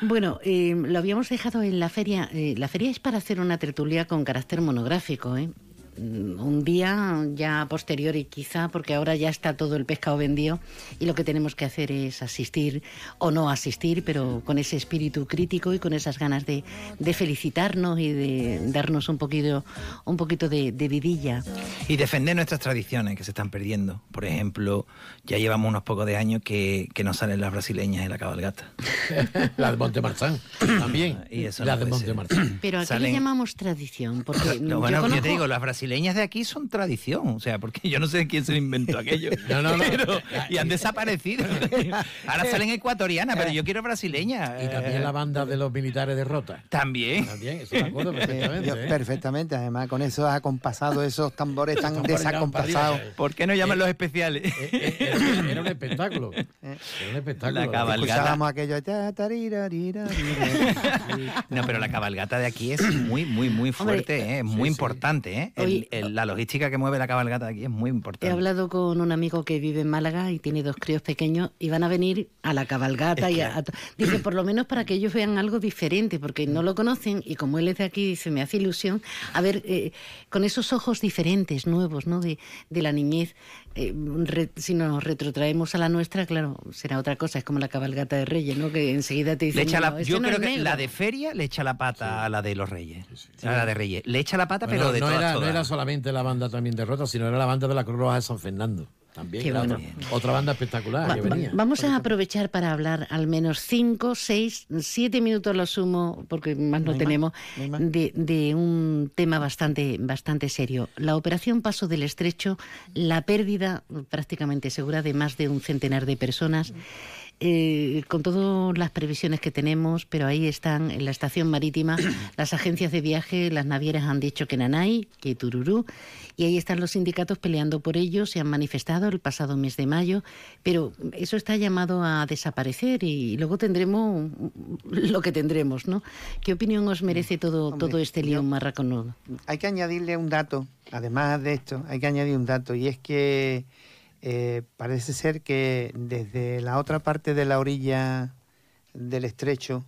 Bueno, eh, lo habíamos dejado en la feria. Eh, la feria es para hacer una tertulia con carácter monográfico, ¿eh? Mm, un día ya posterior y quizá porque ahora ya está todo el pescado vendido y lo que tenemos que hacer es asistir o no asistir, pero con ese espíritu crítico y con esas ganas de, de felicitarnos y de darnos un poquito, un poquito de, de vidilla. Y defender nuestras tradiciones que se están perdiendo. Por ejemplo, ya llevamos unos pocos de años que, que no salen las brasileñas en la cabalgata. la de Montemarchán también. Y eso la no de. Montemarchán. Pero ¿a qué le llamamos tradición? Porque No, yo bueno, yo conozco- te digo, las brasileñas de aquí son tradición, o sea, porque yo no sé quién se inventó aquello. No, no, no. Pero- y han desaparecido. Ahora salen ecuatorianas, pero yo quiero brasileñas. Y también la banda de los militares de Rota. También. También, eso me acuerdo perfectamente. Yo- ¿eh? perfectamente, además con eso acompasado, esos tambores tan desacompasados. eh. ¿Por qué no llaman los especiales? Era, era un espectáculo. Era un espectáculo. La cabalgata. Escuchábamos aquello. No, pero la cabalgata de aquí es muy, muy, muy fuerte, ¿eh? es muy importante. ¿eh? El- El- la logística que mueve la cabalgata aquí es muy He importante. hablado con un amigo que vive en Málaga y tiene dos críos pequeños y van a venir a la cabalgata Es y a, a dice por lo menos para que ellos vean algo diferente porque no lo conocen y como él es de aquí dice me hace ilusión a ver eh, con esos ojos diferentes nuevos no de, de la niñez eh, re- si nos retrotraemos a la nuestra claro será otra cosa es como la cabalgata de Reyes no que enseguida te Le dicen echa la- "No, yo no creo es que negro". la de feria le echa la pata a la de los reyes. A la de reyes. Le echa la pata, Bueno, pero de no, todas, era, no era solamente la banda también de Rota, sino era la banda de la Cruz Roja de San Fernando. También Qué era bueno. otra, otra banda espectacular Va- que venía. vamos a aprovechar para hablar al menos cinco, seis, siete minutos lo sumo, porque más no, No hay más, tenemos, no hay más. de, de un tema bastante, bastante serio. La operación Paso del Estrecho, la pérdida prácticamente segura de más de un centenar de personas. Eh, con todas las previsiones que tenemos, pero ahí están en la estación marítima las agencias de viaje, las navieras han dicho que Nanay, que Tururú, y ahí están los sindicatos peleando por ello, se han manifestado el pasado mes de mayo, pero eso está llamado a desaparecer y luego tendremos lo que tendremos, ¿no? ¿Qué opinión os merece todo, Hombre, todo este lío marraconudo? Hay que añadirle un dato, además de esto, hay que añadir un dato, y es que eh, parece ser que desde la otra parte de la orilla del estrecho,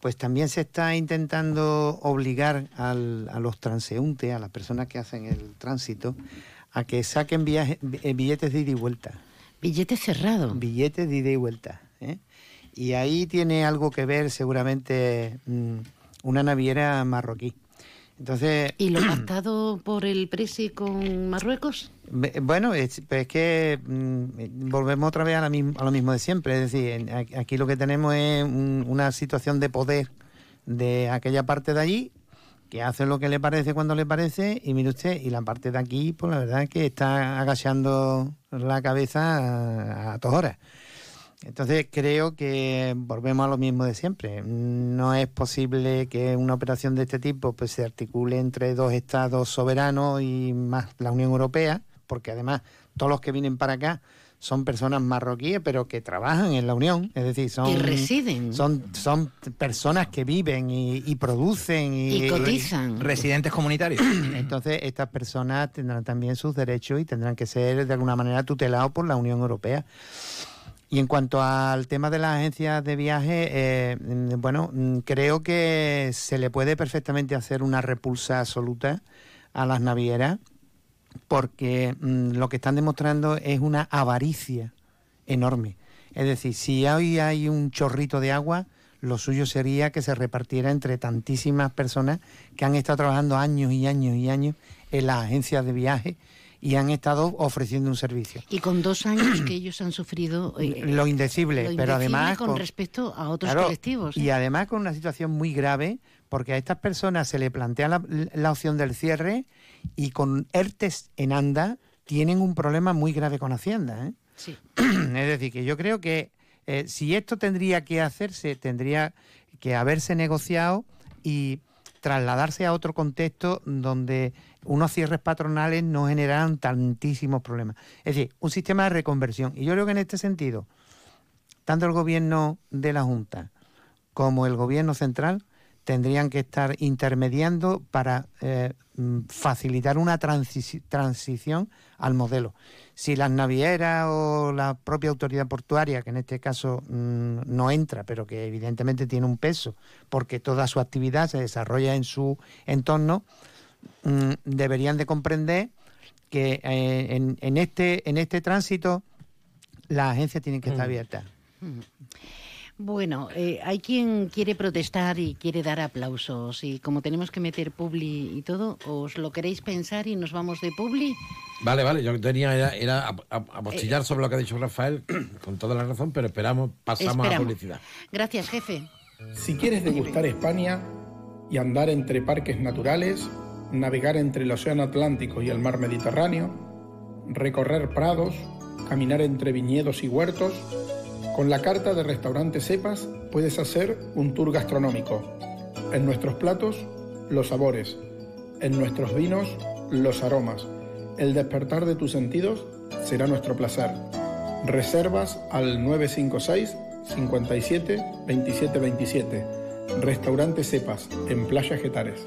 pues también se está intentando obligar al- a los transeúntes, a las personas que hacen el tránsito, a que saquen viaje- eh, billetes de ida y vuelta. Billete cerrado. Billetes de ida y vuelta. ¿eh? Y ahí tiene algo que ver seguramente mm, una naviera marroquí. Entonces, ¿Y lo pactado por el Presi con Marruecos? Bueno, es, es que mm, volvemos otra vez a, la a lo mismo de siempre. Es decir, en- aquí lo que tenemos es un- una situación de poder de aquella parte de allí que hace lo que le parece cuando le parece y mire usted, y la parte de aquí, pues la verdad es que está agachando la cabeza a, a todas horas. Entonces creo que volvemos a lo mismo de siempre. No es posible que una operación de este tipo pues se articule entre dos estados soberanos y más la Unión Europea, porque además todos los que vienen para acá son personas marroquíes, pero que trabajan en la Unión, es decir, son Y residen. son son personas que viven y, y producen y, Y cotizan. Residentes comunitarios. Entonces estas personas tendrán también sus derechos y tendrán que ser de alguna manera tutelados por la Unión Europea. Y en cuanto al tema de las agencias de viaje, eh, bueno, creo que se le puede perfectamente hacer una repulsa absoluta a las navieras porque mm, lo que están demostrando es una avaricia enorme. Es decir, si hoy hay un chorrito de agua, lo suyo sería que se repartiera entre tantísimas personas que han estado trabajando años y años y años en las agencias de viaje y han estado ofreciendo un servicio. Y con dos años que ellos han sufrido eh, Lo indecible, lo pero además con, con- respecto a otros Claro, colectivos. ¿eh? Y además con una situación muy grave, porque a estas personas se le plantea la, la opción del cierre y con ERTES en anda tienen un problema muy grave con Hacienda. ¿eh? Sí. es decir, que yo creo que si esto tendría que hacerse, tendría que haberse negociado y trasladarse a otro contexto donde unos cierres patronales no generaran tantísimos problemas. Es decir, un sistema de reconversión. Y yo creo que en este sentido, tanto el gobierno de la Junta como el gobierno central tendrían que estar intermediando para eh, mm, facilitar una transi- transición al modelo. Si las navieras o la propia autoridad portuaria, que en este caso mm, no entra, pero que evidentemente tiene un peso, porque toda su actividad se desarrolla en su entorno, mm, deberían de comprender que eh, en, en este, en este tránsito las agencias tienen que estar Mm. abiertas. Bueno, eh, hay quien quiere protestar y quiere dar aplausos y como tenemos que meter publi y todo, ¿os lo queréis pensar y nos vamos de publi? Vale, vale, yo tenía era, era ap- ap- apostillar sobre lo que ha dicho Rafael, con toda la razón, pero esperamos, pasamos a Esperamos. publicidad. Gracias, jefe. Si quieres degustar España y andar entre parques naturales, navegar entre el Océano Atlántico y el Mar Mediterráneo, recorrer prados, caminar entre viñedos y huertos, con la carta de Restaurante Cepas puedes hacer un tour gastronómico. En nuestros platos, los sabores. En nuestros vinos, los aromas. El despertar de tus sentidos será nuestro placer. Reservas al 956 57 27 27. Restaurante Cepas, en Playa Getares.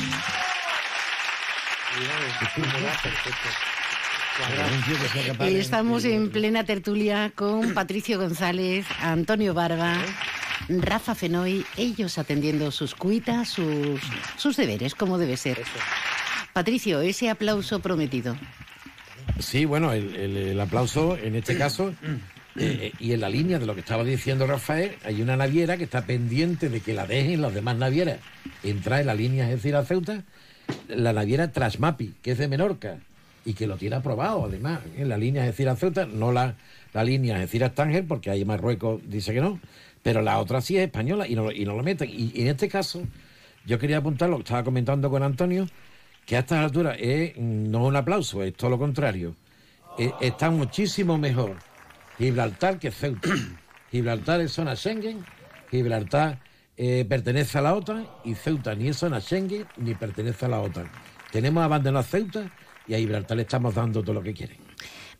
Eh, Estamos en plena tertulia con Patricio González, Antonio Barba, Rafa Fenoy, ellos atendiendo sus cuitas, sus, sus deberes, como debe ser. Patricio, ese aplauso prometido. Sí, bueno, el, el- el aplauso en este caso, eh, eh, y en la línea de lo que estaba diciendo Rafael, hay una naviera que está pendiente de que la dejen las demás navieras entrar en la línea Algeciras Ceuta, la naviera Trasmapi, que es de Menorca, y que lo tiene aprobado además, en la línea Algeciras Ceuta, no la, la línea Algeciras Tánger, porque ahí Marruecos dice que no, pero la otra sí es española y no, y no lo meten. Y, en este caso, yo quería apuntar lo estaba comentando con Antonio, que a estas alturas es no un aplauso, es todo lo contrario. Eh, está muchísimo mejor Gibraltar que Ceuta. Gibraltar es zona Schengen, Gibraltar eh, pertenece a la OTAN y Ceuta ni es zona Schengen ni pertenece a la OTAN. Tenemos abandonado Ceuta y a Gibraltar le estamos dando todo lo que quieren.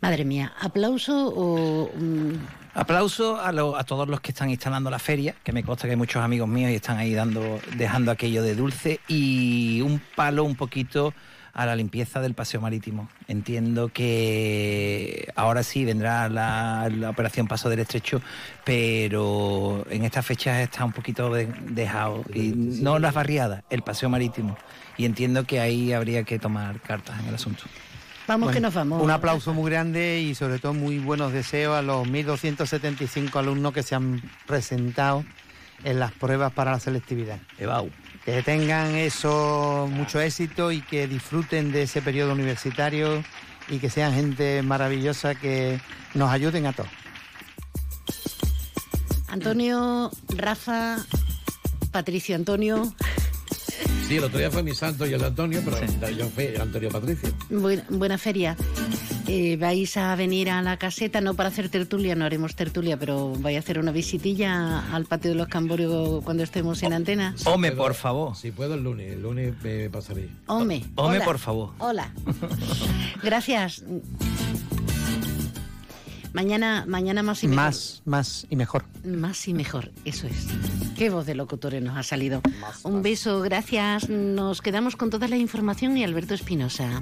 Madre mía, aplauso o... mm, Aplauso a, lo- a todos los que están instalando la feria, que me consta que hay muchos amigos míos y están ahí dando, dejando aquello de dulce, y un palo un poquito a la limpieza del paseo marítimo. Entiendo que ahora sí vendrá la, la operación Paso del Estrecho, pero en estas fechas está un poquito de- dejado, y no las barriadas, el paseo marítimo. Y entiendo que ahí habría que tomar cartas en el asunto. Vamos Bueno, que nos vamos. Un aplauso muy grande y sobre todo muy buenos deseos a los 1.275 alumnos que se han presentado en las pruebas para la selectividad. Que tengan eso mucho éxito y que disfruten de ese periodo universitario y que sean gente maravillosa que nos ayuden a todos. Antonio, Rafa, Patricio Antonio, Sí, el otro día fue mi santo y el de Antonio, pero yo fui Antonio Patricio. buen- buena feria. Eh, vais a venir a la caseta, no para hacer tertulia, no haremos tertulia, pero vais a hacer una visitilla al patio de los Camborios cuando estemos en antena. Home, por favor. Si puedo el lunes, el lunes me pasaré. Home, Home, hola. por favor. Hola. Gracias. Mañana, mañana más y mejor. Más, más y mejor. Más y mejor, eso es. Qué voz de locutores nos ha salido. Un beso, gracias. Nos quedamos con toda la información y Alberto Espinosa.